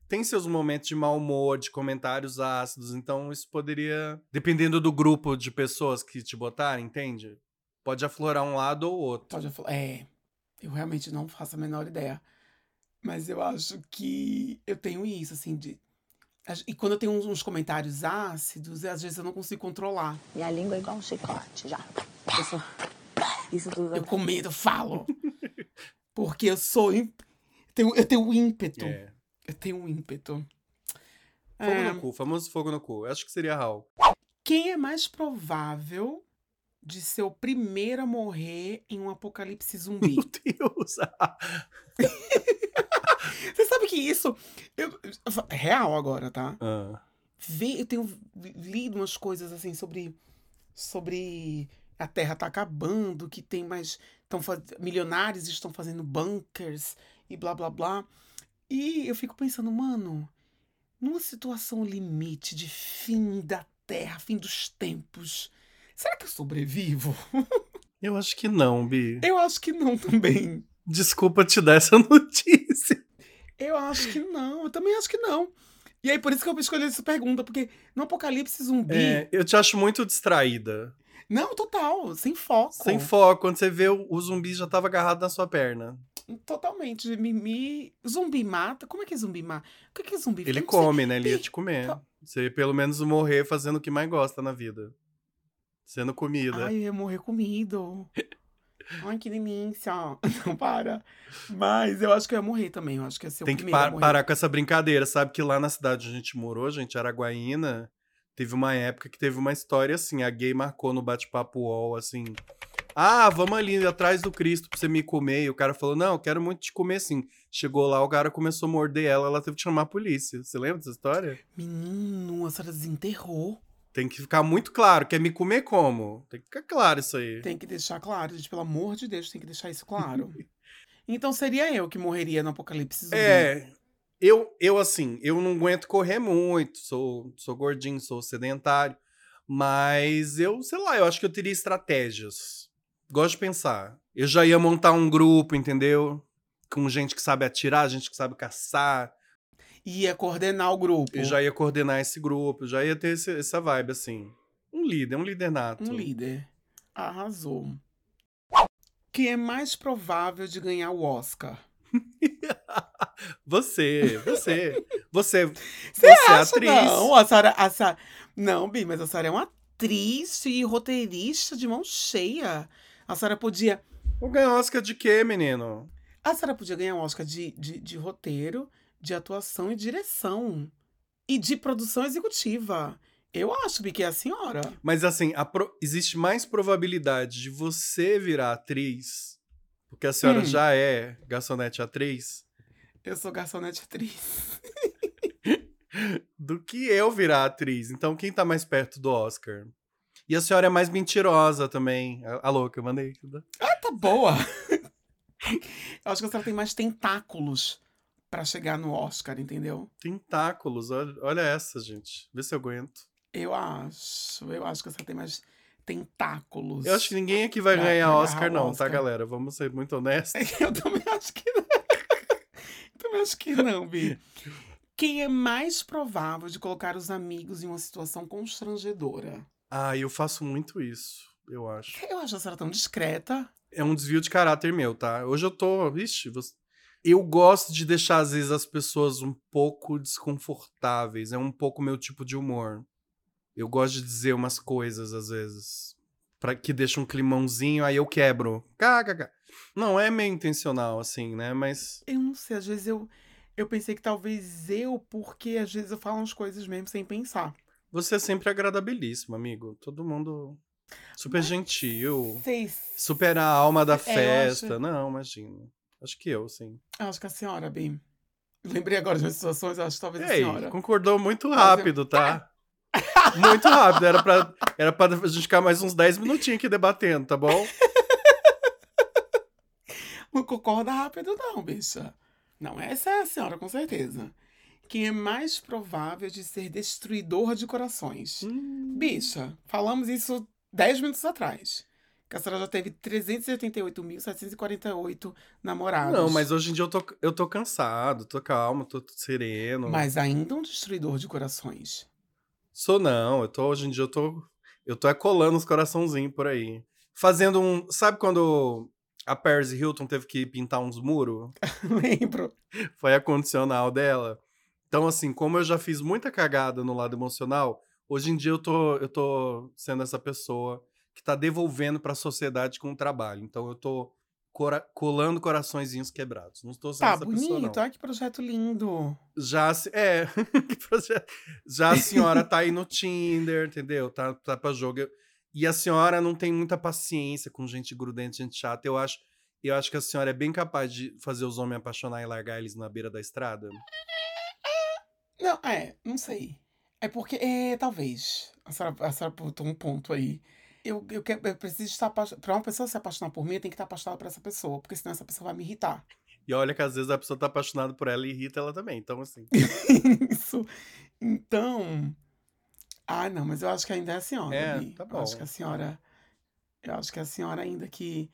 tem seus momentos de mau humor, de comentários ácidos, então isso poderia. Dependendo do grupo de pessoas que te botarem, entende? Pode aflorar um lado ou outro. Pode falar. É, eu realmente não faço a menor ideia. Mas eu acho que eu tenho isso, assim, de. E quando eu tenho uns- uns comentários ácidos, às vezes eu não consigo controlar. Minha língua é igual um chicote, já. Isso, isso tudo. Eu com medo falo. Porque eu sou. im- Tenho, eu tenho um ímpeto. É. Eu tenho um ímpeto. Fogo É, no cu, famoso fogo no cu. Eu acho que seria a Hal. Quem é mais provável de ser o primeiro a morrer em um apocalipse zumbi? Meu Deus! Você sabe que isso. Eu, é real agora, tá? Ah. Vê, eu tenho lido umas coisas assim sobre. Sobre a Terra tá acabando, que tem mais. Tão, faz- milionários estão fazendo bunkers e blá blá blá. E eu fico pensando, mano, numa situação limite de fim da Terra, fim dos tempos, será que eu sobrevivo? Eu acho que não, Bi. Eu acho que não também. Desculpa te dar essa notícia. Eu acho que não, eu também acho que não. E aí, por isso que eu escolhi essa pergunta, porque no apocalipse zumbi. É, eu te acho muito distraída. Não, total, sem foco. Sem foco. Quando você vê, o, o zumbi já tava agarrado na sua perna. Totalmente. Me, me- Zumbi mata? Como é que zumbi mata? O que que é zumbi? Ele come, né? Ele ia te comer. tá- Você pelo menos morrer fazendo o que mais gosta na vida. Sendo comida. Ai, eu ia morrer comido. Ai, que delícia. Não, para. Mas eu acho que eu ia morrer também. Eu acho que ia ser Tem o que primeiro a pa- morrer. parar com essa brincadeira. Sabe que lá na cidade onde a gente morou, gente, Araguaína, teve uma época que teve uma história assim. A gay marcou no bate-papo UOL, assim. Ah, vamos ali atrás do Cristo pra você me comer. E o cara falou: Não, eu quero muito te comer sim. Chegou lá, o cara começou a morder ela, ela teve que chamar a polícia. Você lembra dessa história? Menino, a senhora desenterrou. Tem que ficar muito claro. Quer me comer como? Tem que ficar claro isso aí. Tem que deixar claro, gente. Pelo amor de Deus, tem que deixar isso claro. então seria eu que morreria no apocalipse zumbi. É, eu, eu assim, eu não aguento correr muito, sou, sou gordinho, sou sedentário, mas eu, sei lá, eu acho que eu teria estratégias. Gosto de pensar. Eu já ia montar um grupo, entendeu? Com gente que sabe atirar, gente que sabe caçar. Ia coordenar o grupo. Eu já ia coordenar esse grupo, já ia ter esse- essa vibe, assim. Um líder, um líder nato. Um líder. Arrasou. Quem é mais provável de ganhar o Oscar? Você, você, você, Você você, acha, atriz. Não, a Sarah, a Não, Bi, mas a Sarah é uma atriz e roteirista de mão cheia. A Sarah podia. Vou ganhar Oscar de quê, menino? A Sarah podia ganhar um Oscar de, de, de roteiro, de atuação e direção. E de produção executiva. Eu acho, Bi, que é a senhora. Mas assim, a pro- existe mais probabilidade de você virar atriz, porque a senhora Hum. já é garçonete atriz, Eu sou garçonete atriz. do que eu virar atriz. Então, quem tá mais perto do Oscar? E a senhora é mais mentirosa também. A, a louca, eu mandei. Ah, tá boa. Eu acho que a senhora tem mais tentáculos pra chegar no Oscar, entendeu? Tentáculos, olha, olha essa, gente. Vê se eu aguento. Eu acho. Eu acho que a senhora tem mais tentáculos. Eu acho que ninguém aqui vai ganhar Oscar, não, Oscar. tá, galera? Vamos ser muito honestos. Eu também acho que não. Eu também acho que não, Bi. Quem é mais provável de colocar os amigos em uma situação constrangedora? Ah, eu faço muito isso, eu acho. Eu acho a senhora tão discreta. é um desvio de caráter meu, tá? Hoje eu tô. Ixi, você- eu gosto de deixar, às vezes, as pessoas um pouco desconfortáveis. É um pouco meu tipo de humor. Eu gosto de dizer umas coisas, às vezes. Pra que deixa um climãozinho, aí eu quebro. KKK. Não é meio intencional, assim, né? Mas. Eu não sei, às vezes eu. Eu pensei que talvez eu, porque às vezes eu falo umas coisas mesmo sem pensar. Você é sempre agradabilíssimo, amigo. Todo mundo. Super gentil. Sei. Super a alma da É, festa. acho- Não, imagina. Acho que eu, sim. Acho que a senhora, Bi. Lembrei agora de umas situações, acho que talvez a Ei, senhora. concordou muito Mas rápido, tá? Muito rápido. Era pra, era pra gente ficar mais uns 10 minutinhos aqui debatendo, tá bom? Não concorda rápido, não, bicha. Não, essa é a senhora, com certeza. Quem é mais provável de ser destruidor de corações? Hum. Bicha, falamos isso 10 minutos atrás. Que a senhora já teve 388.748 namorados. Não, mas hoje em dia eu tô, eu tô cansado, tô calmo, tô sereno. Mas ainda um destruidor de corações. Sou não, eu tô, hoje em dia eu tô, eu tô é colando os coraçãozinhos por aí. Fazendo um, sabe quando a Paris Hilton teve que pintar uns muros? Lembro. Foi a condicional dela. Então, assim, como eu já fiz muita cagada no lado emocional, hoje em dia eu tô, eu tô sendo essa pessoa que tá devolvendo pra sociedade com o trabalho. Então eu tô cora- colando coraçõezinhos quebrados. Não estou sendo Tá essa pessoa, não. bonito, olha que projeto lindo. Já, é, que projeto. já a senhora tá aí no Tinder, entendeu? Tá, tá pra jogo. E a senhora não tem muita paciência com gente grudenta, gente chata. Eu acho, eu acho que a senhora é bem capaz de fazer os homens apaixonar e largar eles na beira da estrada. Não, é, não sei. É porque, é, talvez. A senhora, a senhora botou um ponto aí. Eu, eu, eu preciso estar apaixonada. Pra uma pessoa se apaixonar por mim, eu tenho que estar apaixonada por essa pessoa. Porque senão essa pessoa vai me irritar. E olha que às vezes a pessoa tá apaixonada por ela e irrita ela também. Então, assim. Isso. Então. Ah, não, mas eu acho que ainda é a senhora. É, Bi. tá Eu acho bom. que a senhora. Eu acho que é a senhora ainda que,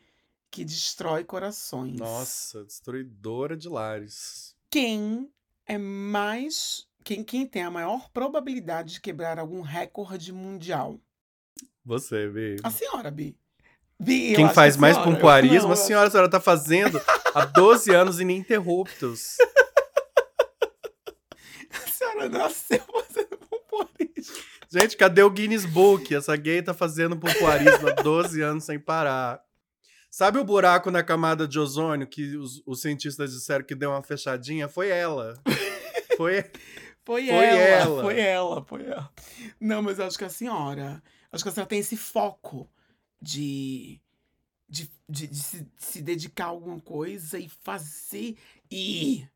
que destrói corações. Nossa, destruidora de lares. Quem é mais. Quem, quem tem a maior probabilidade de quebrar algum recorde mundial? Você, Bi. A senhora, Bi. Bi, Quem faz que mais senhora. pompoarismo, a senhora, a senhora tá fazendo Há 12 anos ininterruptos. A senhora nasceu fazendo pompoarismo. Gente, cadê o Guinness Book? Essa gay tá fazendo pompoarismo há 12 anos sem parar. Sabe o buraco na camada de ozônio que os, os cientistas disseram que deu uma fechadinha? Foi ela. Foi. Foi, Foi ela, ela. foi ela, foi ela. Não, mas eu acho que a senhora. Acho que a senhora tem esse foco de. de, de, de se, se dedicar a alguma coisa e fazer. E.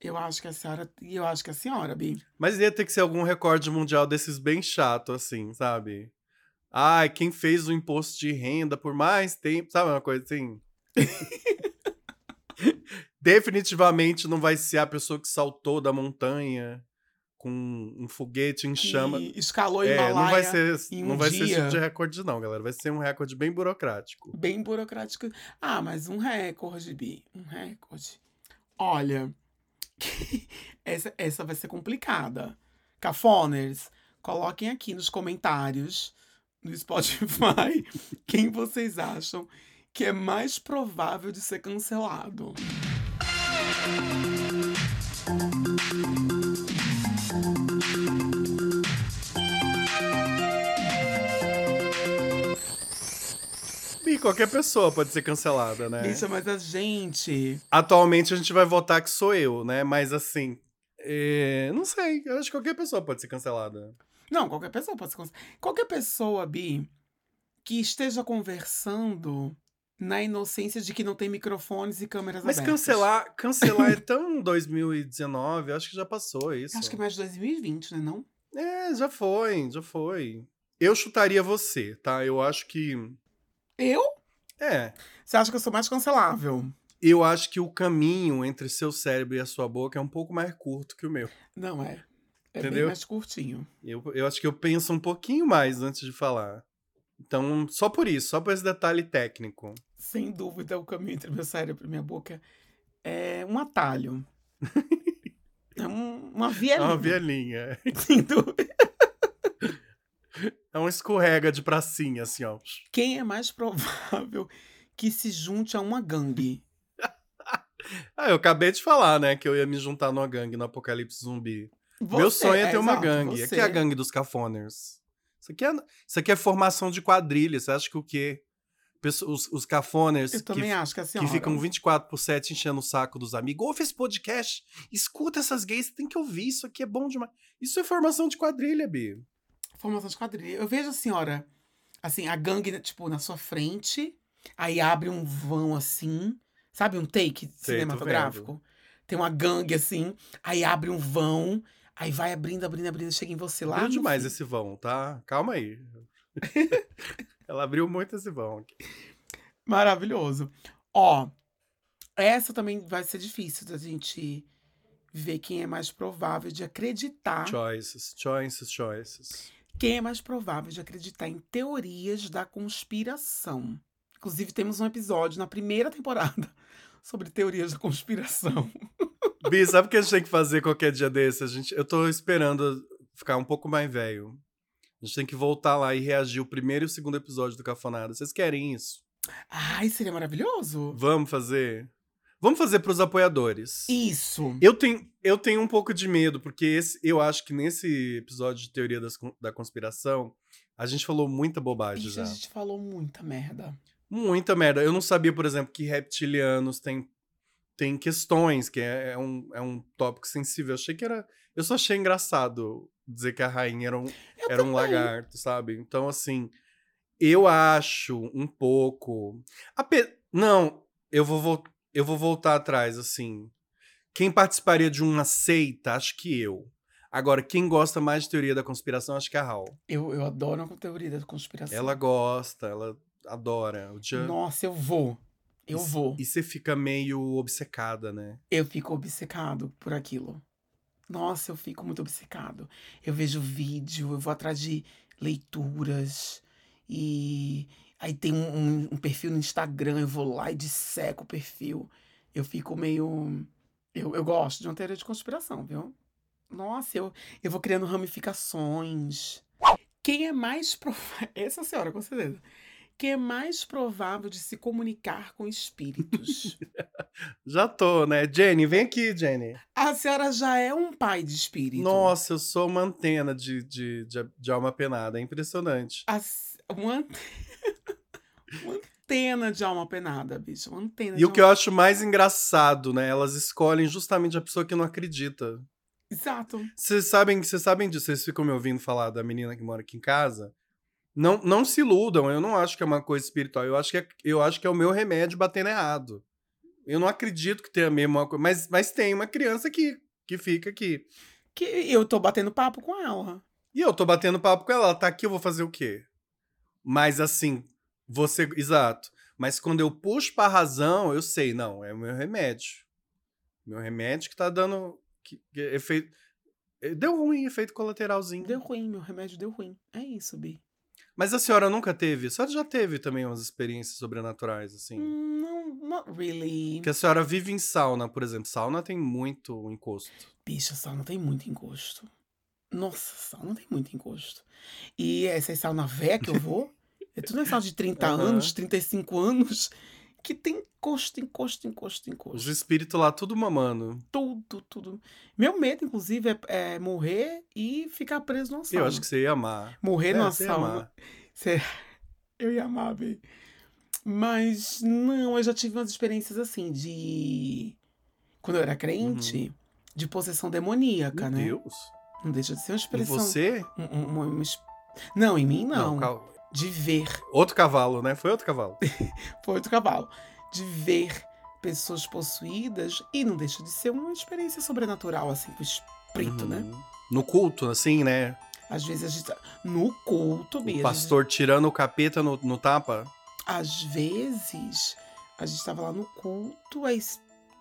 Eu acho que a senhora. E eu acho que a senhora, Bi. Mas ia ter que ser algum recorde mundial desses bem chato, assim, sabe? Ai, quem fez o imposto de renda por mais tempo, sabe uma coisa assim? Definitivamente não vai ser a pessoa que saltou da montanha com um foguete em chama. escalou É, Himalaia. não vai ser, um não vai ser esse dia. tipo de recorde, não, galera. Vai ser um recorde bem burocrático. Bem burocrático. Ah, mas um recorde, Bi. Um recorde. Olha, essa, essa vai ser complicada. Cafoners, coloquem aqui nos comentários no Spotify quem vocês acham que é mais provável de ser cancelado. Qualquer pessoa pode ser cancelada, né? Bicha, mas a gente. Atualmente a gente vai votar que sou eu, né? Mas assim, é, não sei. Eu acho que qualquer pessoa pode ser cancelada. Não, qualquer pessoa pode ser cancelada. Qualquer pessoa, Bi, que esteja conversando na inocência de que não tem microfones e câmeras Mas abertas. cancelar, cancelar é tão 2019, eu acho que já passou isso. Acho que é mais de 2020, né? Não? É, já foi, já foi. Eu chutaria você, tá? Eu acho que. Eu? É. Você acha que eu sou mais cancelável? Eu acho que o caminho entre seu cérebro e a sua boca é um pouco mais curto que o meu. Não é. É bem Entendeu? mais curtinho. Eu, eu acho que eu penso um pouquinho mais antes de falar. Então, só por isso, só por esse detalhe técnico. Sem dúvida, o caminho entre meu cérebro e minha boca é um atalho. é um- uma É vielinha. uma vielinha. Sem dúvida. É um escorrega de pracinha, assim, ó. Quem é mais provável que se junte a uma gangue? Ah, eu acabei de falar, né, que eu ia me juntar numa gangue no Apocalipse Zumbi. Meu Você, sonho é ter uma exato, gangue. você. Aqui é a gangue dos cafoners. Isso aqui é, isso aqui é formação de quadrilha. Você acha que o quê? Os, os cafoners que, que a que senhora... ficam 24 por 7 enchendo o saco dos amigos. Ouve esse podcast, escuta essas gays, tem que ouvir, isso aqui é bom demais. Isso é formação de quadrilha, Bi. Formação de quadrilha. Eu vejo a senhora, assim, a gangue, né, tipo, na sua frente, aí abre um vão assim, sabe, um take tô cinematográfico? Tem uma gangue assim, aí abre um vão, aí vai abrindo, abrindo, abrindo, chega em você lá. Abriu demais fim. esse vão, tá? Calma aí. Ela abriu muito esse vão aqui. Maravilhoso. Ó, essa também vai ser difícil da gente ver quem é mais provável de acreditar. Choices, choices, choices. Quem é mais provável de acreditar em teorias da conspiração? Inclusive, temos um episódio na primeira temporada sobre teorias da conspiração. Bi, sabe o que a gente tem que fazer qualquer dia desse? A gente, eu tô esperando ficar um pouco mais velho. A gente tem que voltar lá e reagir o primeiro e o segundo episódio do Cafonada. Vocês querem isso? Ai, seria maravilhoso. Vamos fazer? Vamos fazer pros apoiadores. Isso. Eu tenho, eu tenho um pouco de medo, porque esse, eu acho que nesse episódio de Teoria das da Conspiração, a gente falou muita bobagem a já. gente falou muita merda. Muita merda. Eu não sabia, por exemplo, que reptilianos têm, têm questões, que é, é um, é um tópico sensível. Eu achei que era. Eu só achei engraçado dizer que a rainha era um, Eu era um lagarto, sabe? Então, assim, eu acho um pouco. ape- Não, eu vou, vol- eu vou voltar atrás, assim. Quem participaria de uma seita, acho que eu. Agora, quem gosta mais de teoria da conspiração, acho que é a Hal. Eu, eu adoro a teoria da conspiração. Ela gosta, ela adora. O dia... Nossa, eu vou. Eu E vou. E você fica meio obcecada, né? Eu fico obcecado por aquilo. Nossa, eu fico muito obcecado. Eu vejo vídeo, eu vou atrás de leituras. E aí tem um, um- perfil no Instagram, eu vou lá e disseco o perfil. Eu fico meio. Eu, eu gosto de uma teoria de conspiração, viu? Nossa, eu, eu vou criando ramificações. Quem é mais provável. Essa senhora, com certeza. que é mais provável de se comunicar com espíritos? Já tô, né? Jenny, vem aqui, Jenny. A senhora já é um pai de espírito. Nossa, eu sou uma antena de, de, de, de alma penada. É impressionante. A uma, ante- uma antena de alma penada, bicho. Uma antena E o que eu acho mais engraçado, né? Elas escolhem justamente a pessoa que não acredita. Exato. Vocês sabem, vocês sabem disso, vocês ficam me ouvindo falar da menina que mora aqui em casa. Não, não se iludam, eu não acho que é uma coisa espiritual. Eu acho que é, eu acho que é o meu remédio batendo errado. Eu não acredito que tenha a mesma coisa. Mas, mas tem uma criança que, que fica aqui. Que eu tô batendo papo com ela. E eu tô batendo papo com ela. Ela tá aqui, eu vou fazer o quê? Mas assim, você. Exato. Mas quando eu puxo pra razão, eu sei, não, é o meu remédio. Meu remédio que tá dando. Que, que efeito. Deu ruim, efeito colateralzinho. Deu ruim, meu remédio deu ruim. É isso, Bi. Mas a senhora nunca teve? A senhora já teve também umas experiências sobrenaturais, assim? Não, not really. Que a senhora vive em sauna, por exemplo. Sauna tem muito encosto. Bicha, sauna tem muito encosto. Nossa, sauna tem muito encosto. E essa sauna véia que eu vou, é tudo em sauna de 30 Aham. anos, 35 anos, que tem encosto, encosto, encosto, Os encosto. espíritos lá tudo mamando. Tudo, tudo. Meu medo, inclusive, é, é morrer e ficar preso numa sauna. Eu acho que você ia amar. Morrer É, numa você ia sauna. amar. Cê- Eu ia amar, Bi. Mas não, eu já tive umas experiências assim de. Quando eu era crente, de possessão demoníaca, Uhum. Meu né? Deus. Não deixa de ser uma Em expressão. você? um- um- es- Não, em mim não. cal- De ver. Outro cavalo, né? Foi outro cavalo. Foi outro cavalo. De ver pessoas possuídas e não deixa de ser uma experiência sobrenatural, assim, com o espírito, né? Uhum. No culto, assim, né? Às vezes a gente. tá No culto, O mesmo. pastor tirando o capeta no, no tapa. Às vezes a gente estava lá no culto, aí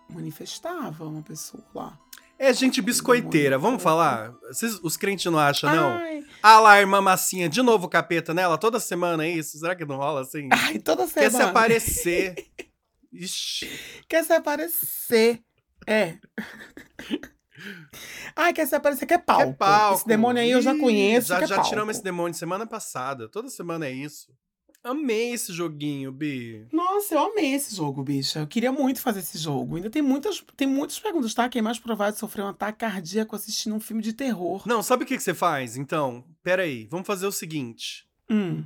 manifestava uma pessoa lá. É gente biscoiteira, vamos falar? Vocês- os crentes não acham, não? Ai, Ah lá, irmã Massinha, de novo capeta nela, toda semana é isso? Será que não rola assim? ai, toda Quer semana. se aparecer. Ixi. Quer se aparecer. É. Ai, quer se aparecer, quer palco. É palco. Esse demônio aí eu já conheço. Já, é já palco. tiramos esse demônio semana passada. Toda semana é isso. Amei esse joguinho, Bi. Nossa, eu amei esse jogo, bicha. Eu queria muito fazer esse jogo. Ainda tem muitas, tem muitas perguntas, tá? Quem é mais provável de sofrer um ataque cardíaco assistindo um filme de terror? Não, sabe o que, que você faz? Então, peraí, vamos fazer o seguinte. Hum.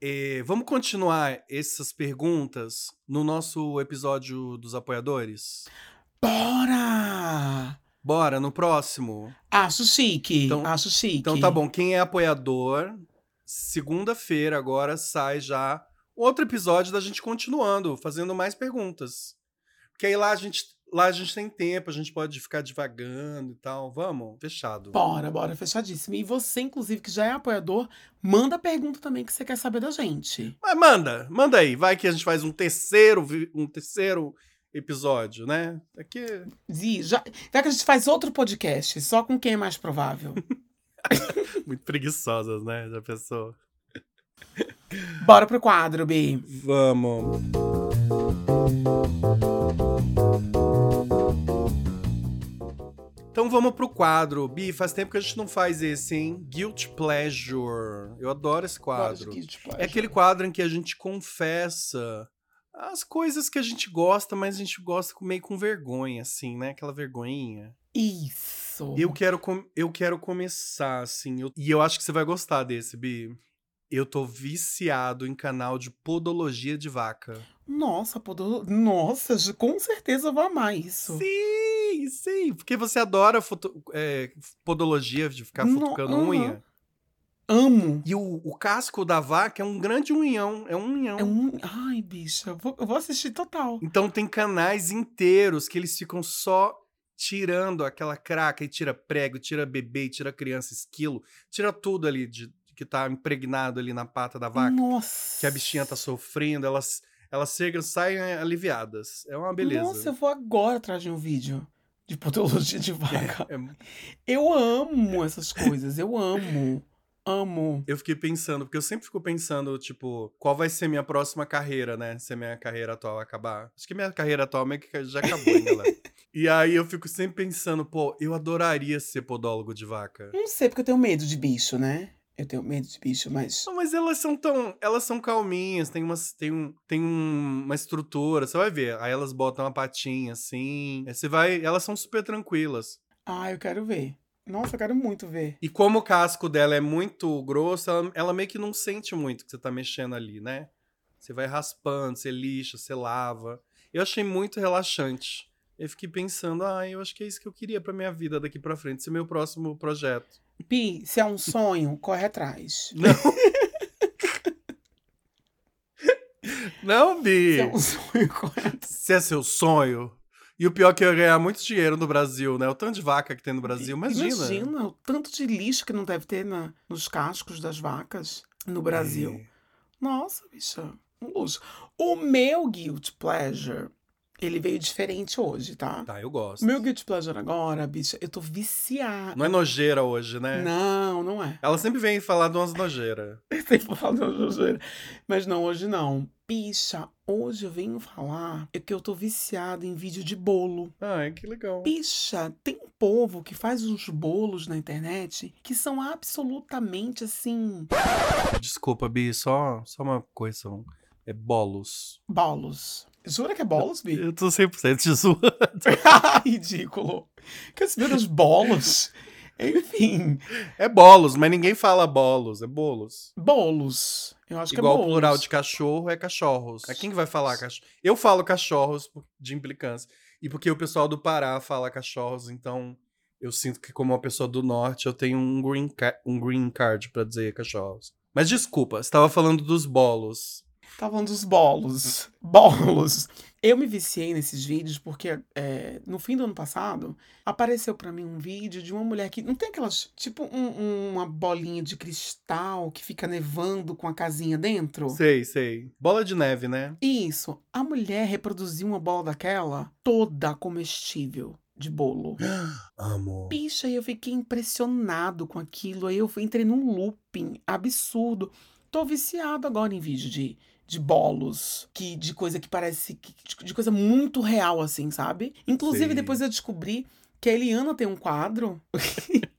É, vamos continuar essas perguntas no nosso episódio dos apoiadores? Bora! Bora, no próximo. Acho chique. Então- acho chique. Então tá bom, quem é apoiador, segunda-feira agora sai já outro episódio da gente continuando, fazendo mais perguntas. Porque aí lá a gente, lá a gente tem tempo, a gente pode ficar divagando e tal. Vamos? Fechado. Bora, bora, fechadíssimo. E você, inclusive, que já é apoiador, manda pergunta também que você quer saber da gente. Mas manda, manda aí. Vai que a gente faz um terceiro, um terceiro episódio, né? Aqui Zi, já, já que a gente faz outro podcast, só com quem é mais provável. muito preguiçosas, né? Já pensou? Bora pro quadro, B. Vamos. Então vamos pro quadro. Bi, faz tempo que a gente não faz esse, hein? Guilt Pleasure. Eu adoro esse quadro. É aquele quadro em que a gente confessa as coisas que a gente gosta, mas a gente gosta meio com vergonha, assim, né? Aquela vergonhinha. Isso. Eu quero, com- eu quero começar, assim, eu- e eu acho que você vai gostar desse, Bi. Eu tô viciado em canal de podologia de vaca. Nossa, podo... Nossa, com certeza eu vou amar isso. Sim, sim. Porque você adora foto- é, podologia de ficar No- futucando unha. Amo. E o, o casco da vaca é um grande unhão. É um unhão. É um. Ai, bicha, eu vou, eu vou assistir total. Então tem canais inteiros que eles ficam só tirando aquela craca e tira prego, tira bebê, tira criança, esquilo, tira tudo ali de, que tá impregnado ali na pata da vaca. Nossa. Que a bichinha tá sofrendo, elas, elas chegam, saem é, aliviadas. É uma beleza. Nossa, eu vou agora atrás de um vídeo de podologia de vaca. É- Eu amo essas coisas, eu amo. Amo. eu fiquei pensando, porque eu sempre fico pensando, tipo, qual vai ser minha próxima carreira, né? Se a minha carreira atual acabar. Acho que minha carreira atual meio que já acabou, hein, galera? E aí eu fico sempre pensando, pô, eu adoraria ser podólogo de vaca. Não sei porque eu tenho medo de bicho, né? Eu tenho medo de bicho, mas. Não, mas elas são tão. Elas são calminhas, tem, umas, tem, um, tem um- uma estrutura, você vai ver. Aí elas botam uma patinha assim. Aí você vai. Elas são super tranquilas. Ah, eu quero ver. Nossa, eu quero muito ver. E como o casco dela é muito grosso, ela, ela meio que não sente muito que você tá mexendo ali, né? Você vai raspando, você lixa, você lava. Eu achei muito relaxante. Eu fiquei pensando, ah, eu acho que é isso que eu queria pra minha vida daqui pra frente. Esse é meu próximo projeto. Pi, se é um sonho, corre atrás. Não. Não, Bi. Se é um sonho, corre atrás. Se é seu sonho. E o pior é que eu ia ganhar muito dinheiro no Brasil, né? O tanto de vaca que tem no Brasil, imagina. Imagina o tanto de lixo que não deve ter na, nos cascos das vacas no Brasil. É. Nossa, bicha, um luxo. O meu guilt pleasure, ele veio diferente hoje, tá? Tá, eu gosto. Meu guilt pleasure agora, bicha, eu tô viciada. Não é nojeira hoje, né? Não, não é. Ela sempre vem falar de umas nojeiras. Sempre falando nojeira. Mas não, hoje não. Bicha, hoje eu venho falar é que eu tô viciada em vídeo de bolo. Ai, que legal. Bicha, tem um povo que faz uns bolos na internet que são absolutamente assim. Desculpa, Bi, só, só uma correção. É bolos. Bolos. Jura que é bolos, Bi? Eu tô 100% te zoando. Ridículo. Que os meus bolos. Enfim, É bolos, mas ninguém fala bolos, é bolos. bolos. Eu acho que Igual é o bolos. plural de cachorro é cachorros. É quem que vai falar cachorro? Eu falo cachorros de implicância. E porque o pessoal do Pará fala cachorros, então eu sinto que como uma pessoa do norte eu tenho um green, ca- um green card pra dizer cachorros. Mas desculpa, você tava falando dos bolos. Falando dos bolos. Bolos. Eu me viciei nesses vídeos porque é, no fim do ano passado apareceu pra mim um vídeo de uma mulher que não tem aquelas. Tipo um- uma bolinha de cristal que fica nevando com a casinha dentro? Sei, sei. Bola de neve, né? Isso. A mulher reproduziu uma bola daquela toda comestível de bolo. Amo. Bicha, eu fiquei impressionado com aquilo. Aí eu entrei num looping absurdo. Tô viciado agora em vídeo de, de bolos, que de coisa que parece. que- de, coisa muito real, assim, sabe? Inclusive, Sei. depois eu descobri que a Eliana tem um quadro.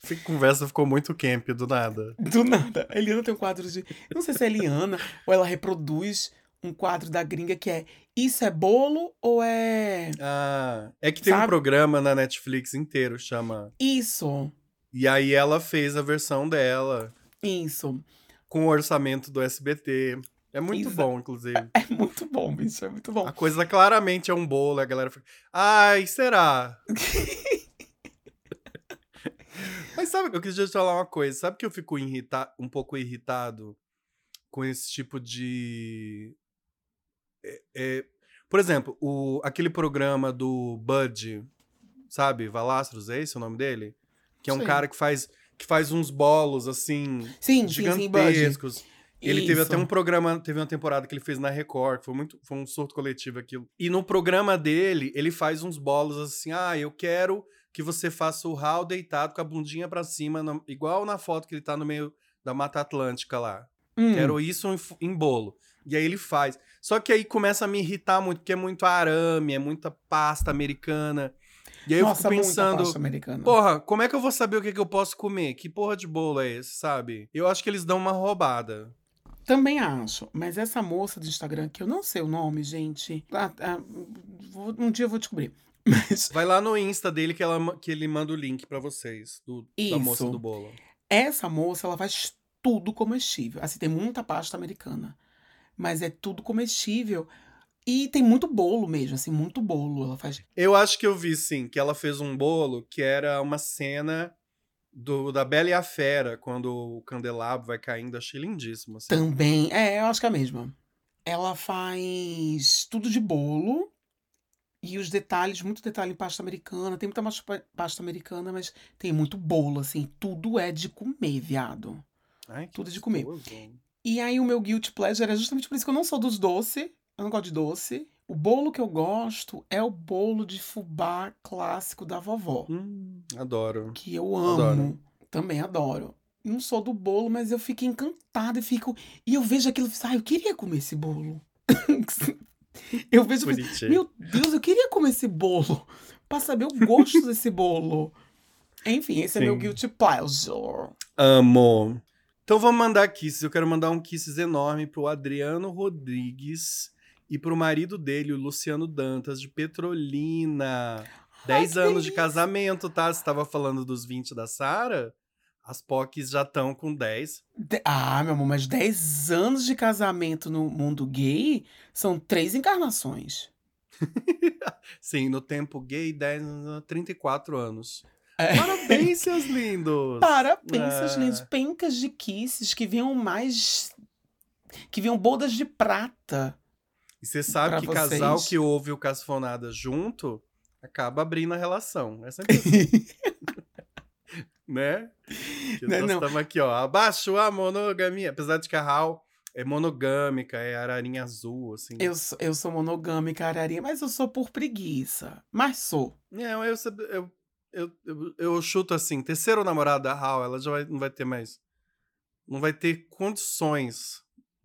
Essa conversa ficou muito camp do nada. Do nada. A Eliana tem um quadro de. Não sei se é a Eliana ou ela reproduz um quadro da gringa que é Isso é bolo ou é. Ah, é que tem um Sabe? programa na Netflix inteiro, chama. Isso. E aí ela fez a versão dela Isso. com o orçamento do SBT. É muito Exa- bom, inclusive. É muito bom, bicho. É muito bom. A coisa claramente é um bolo, a galera fica. Ai, será? Mas sabe, eu queria te falar uma coisa. Sabe que eu fico irrita um pouco irritado com esse tipo de. é- é- Por exemplo, o... aquele programa do Bud, sabe? Valastros, é esse o nome dele? Que é um Sei. cara que faz, que faz uns bolos assim, Sim, sim, sim, Ele teve até Isso. um programa, teve uma temporada que ele fez na Record, foi muito, foi um surto coletivo aquilo. E no programa dele, ele faz uns bolos assim: "Ah, eu quero que você faça o Hal deitado com a bundinha pra cima, na- igual na foto que ele tá no meio da Mata Atlântica lá. Hum. Quero isso em, em bolo". E aí ele faz. Só que aí começa a me irritar muito, porque é muito arame, é muita pasta americana. E aí eu Nossa, fico muita pensando, pasta americana. Porra, como é que eu vou saber o que, que eu posso comer? Que porra de bolo é esse, sabe? Eu acho que eles dão uma roubada. Também acho. Mas essa moça do Instagram, que eu não sei o nome, gente. ah, ah, vou- um dia eu vou descobrir. Mas Vai lá no Insta dele que, ela, que ele manda o link pra vocês, do, da moça do bolo. essa moça, ela faz tudo comestível. Assim, tem muita pasta americana. Mas é tudo comestível. E tem muito bolo mesmo, assim, muito bolo. Ela faz. Eu acho que eu vi, sim, que ela fez um bolo que era uma cena do, da Bela e a Fera, quando o candelabro vai caindo. Achei lindíssimo. Assim. Também. É, eu acho que é a mesma. Ela faz tudo de bolo. E os detalhes, muito detalhe em pasta americana. Tem muita pasta americana, mas tem muito bolo, assim. Tudo é de comer, viado. Ai, tudo de comer. gostoso. E aí o meu guilty pleasure é justamente por isso que eu não sou dos doce. Eu não gosto de doce. O bolo que eu gosto é o bolo de fubá clássico da vovó. Hum, adoro. Que eu amo. Adoro. Também adoro. Não sou do bolo, mas eu fico encantada e fico. E eu vejo aquilo e ah, eu queria comer esse bolo. eu vejo Bonitinho. meu Deus, eu queria comer esse bolo. Pra saber o gosto desse bolo. Enfim, esse é meu Sim. guilty pleasure. Amo. Então vamos mandar kisses. Eu quero mandar um kisses enorme pro Adriano Rodrigues e pro marido dele, o Luciano Dantas, de Petrolina. 10 que anos de delícia. casamento, tá? Você tava falando dos 20 da Sara? As POCs já estão com 10. De- Ah, meu amor, mas 10 anos de casamento no mundo gay são três encarnações. Sim, no tempo gay, 10, 34 anos. É. Parabéns, seus lindos! Parabéns, seus Ah. lindos. Pencas de kisses que vinham mais. que vinham bodas de prata. E você sabe Pra que casal vocês. que ouve o Casfonada junto acaba abrindo a relação. É sempre assim, né? Que Não, nós estamos aqui, ó. Abaixo a monogamia. Apesar de que a Hal é monogâmica, é ararinha azul, assim. Eu, sou- eu sou monogâmica, ararinha, mas eu sou por preguiça. Mas sou. Não, eu, eu, eu, eu, eu chuto assim, terceiro namorado da Hal, ela já vai- não vai ter mais. Não vai ter condições.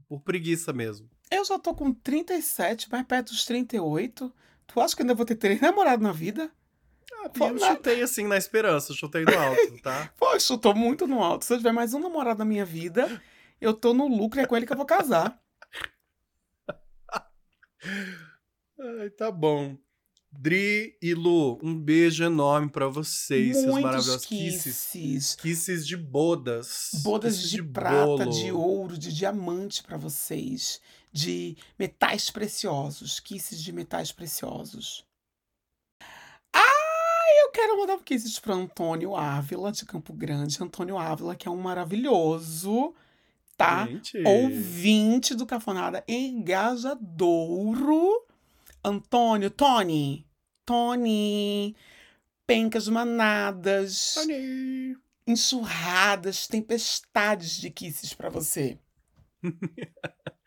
Por preguiça mesmo. Eu já tô com 37, mais perto dos 38. Tu acha que eu ainda vou ter três namorados na vida? Ah, Pô, eu nada. chutei assim na esperança, chutei no alto, tá? Eu tô muito no alto. Se eu tiver mais um namorado na minha vida, eu tô no lucro e é com ele que eu vou casar. Ai, tá bom. Dri e Lu, um beijo enorme pra vocês, seus Muitos maravilhosos kisses. kisses. Kisses de bodas. Bodas kisses de, prata, bolo. de ouro, de diamante pra vocês. De metais preciosos. Kisses de metais preciosos. Ah, eu quero mandar um kisses pra Antônio Ávila, de Campo Grande. Antônio Ávila, que é um maravilhoso, tá? Gente, Ouvinte do Cafonada engajadouro. Antônio, Tony, Tony, pencas manadas, Tony. enxurradas, tempestades de kisses pra você.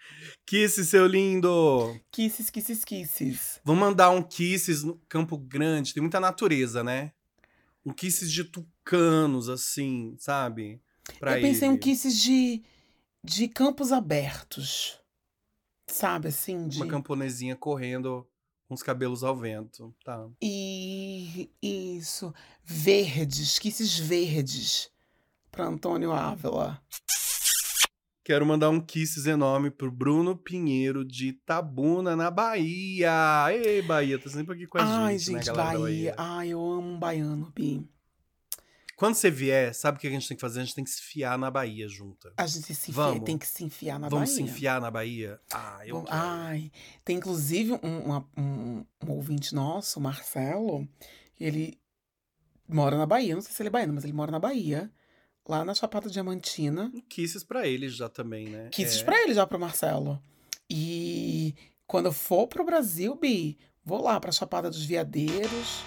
Kisses, seu lindo. Kisses, kisses, kisses. Vamos mandar um kisses no Campo Grande. Tem muita natureza, né? Um kisses de tucanos, assim, sabe? Pra Eu pensei em um ele. kisses de, de campos abertos. Sabe, assim, de... Uma camponesinha correndo com os cabelos ao vento. Tá. E isso. Verdes, kisses verdes. Pra Antônio Ávila. Quero mandar um kisses enorme pro Bruno Pinheiro de Itabuna, na Bahia. Ei, Bahia, tá sempre aqui com a Ai, gente, né, gente, galera da Bahia. Ai, eu amo um baiano, Bi. Quando você vier, sabe o que a gente tem que fazer? A gente tem que se enfiar na Bahia junta. A gente se enfia, Vamos. tem que se enfiar na Vamos Bahia. se enfiar na Bahia? Ah, eu Vamos- quero. Ai, tem inclusive um, uma- um- um ouvinte nosso, o Marcelo, ele mora na Bahia. Não sei se ele é baiano, mas ele mora na Bahia. Lá na Chapada Diamantina. Kisses pra eles já também, né? Kisses É. pra ele já, pro Marcelo. E quando eu for pro Brasil, Bi, vou lá pra Chapada dos Veadeiros.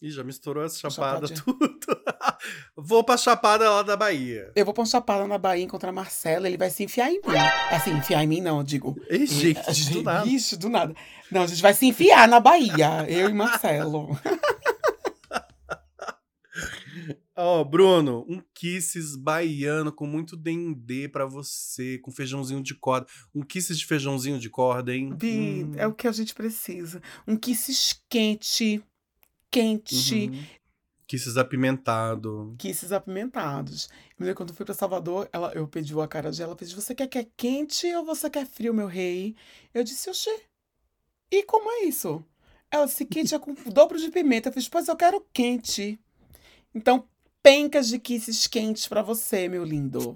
Ih, já misturou essa Chapada. chapada tudo. Vou pra chapada lá da Bahia. Eu vou pra uma Chapada na Bahia encontrar Marcelo, ele vai se enfiar em mim. Assim, enfiar em mim não, eu digo. Ei, gente, a do nada. Ixi, do nada. Não, a gente vai se enfiar na Bahia, eu e Marcelo. Ó, Bruno, um kisses baiano com muito dendê pra você, com feijãozinho de corda. Um kisses de feijãozinho de corda, hein? Bi, Hum, é o que a gente precisa. Um kisses quente, quente, uhum. Kisses apimentado. kisses apimentados. Me lembro quando eu fui pra Salvador, ela, eu pedi o acarajé, ela pediu, você quer que é quente ou você quer frio, meu rei? Eu disse, oxê, e como é isso? Ela disse, quente é com dobro de pimenta. Eu fiz, pois eu quero quente. Então, pencas de kisses quentes pra você, meu lindo.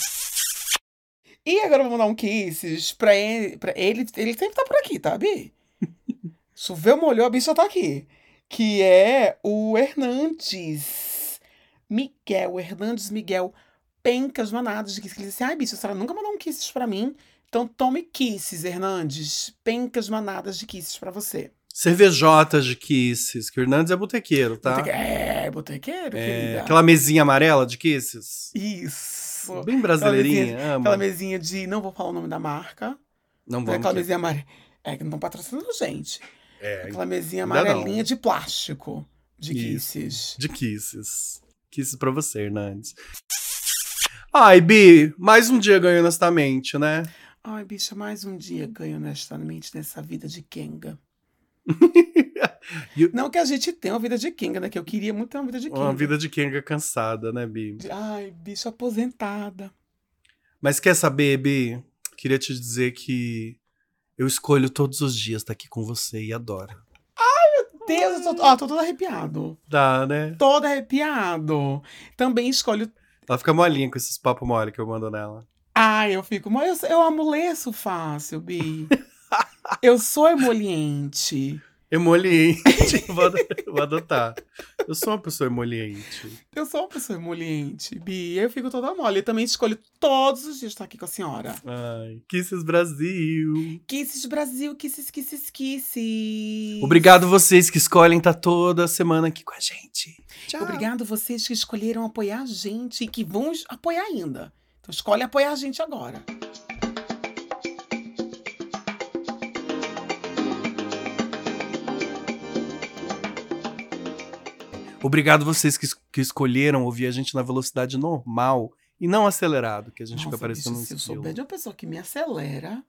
E agora eu vou mandar um kisses pra ele, pra ele. Ele sempre tá por aqui, tá, Bi? Choveu, molhou, a bicha tá aqui. Que é o Hernandes. Miguel, Hernandes Miguel. Pencas manadas de kisses. Ele disse assim, ai, bicho, a senhora nunca mandou um kisses pra mim. Então tome kisses, Hernandes. Pencas manadas de kisses pra você. Cervejotas de kisses, que o Hernandes é botequeiro, tá? Boteque- É, botequeiro, É, querida. aquela mesinha amarela de kisses. Isso. Bem brasileirinha, amo. Aquela mesinha de. Não vou falar o nome da marca. Não vamos. aquela que- mesinha amarela. É que não estão patrocinando a gente. É, Aquela mesinha ainda não. amarelinha de plástico. De Isso. kisses. de kisses. Kisses pra você, Hernandes. Ai, Bi, mais um dia ganhando esta mente, né? Ai, bicha, mais um dia ganho honestamente nessa vida de Kenga. O- Não que a gente tenha uma vida de Kinga, né? Que eu queria muito ter uma vida de Kinga. Uma vida de Kenga cansada, né, Bi? Ai, bicho aposentada. Mas quer saber, Bi? Queria te dizer que eu escolho todos os dias estar aqui com você e adoro. Deus, eu tô, ó, tô todo arrepiado. Dá, né? Todo arrepiado. Também escolho. Ela fica molinha com esses papos mole que eu mando nela. Ai, eu fico. Mas eu, eu amoleço fácil, Bi. eu sou emoliente. Emoliente. vou, ado- vou adotar. Eu sou uma pessoa emoliente. Eu sou uma pessoa emoliente, Bi. Eu fico toda mole. Eu também escolho todos os dias estar aqui com a senhora. Ai, Kisses Brasil. Kisses Brasil, kisses, kisses, kisses. Obrigado vocês que escolhem estar toda semana aqui com a gente. Tchau. Obrigado vocês que escolheram apoiar a gente e que vão apoiar ainda. Então escolhe apoiar a gente agora. Obrigado vocês que, que escolheram ouvir a gente na velocidade normal e não acelerado, que a gente fica Nossa, parecendo bicho, um se eu souber de uma pessoa que me acelera,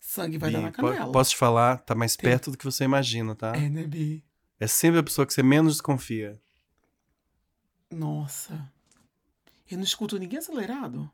sangue vai dar Bi, na po- canela. Posso te falar? Tá mais Tem- perto do que você imagina, tá? É, né, Bi? É sempre a pessoa que você menos desconfia. Nossa. Eu não escuto ninguém acelerado.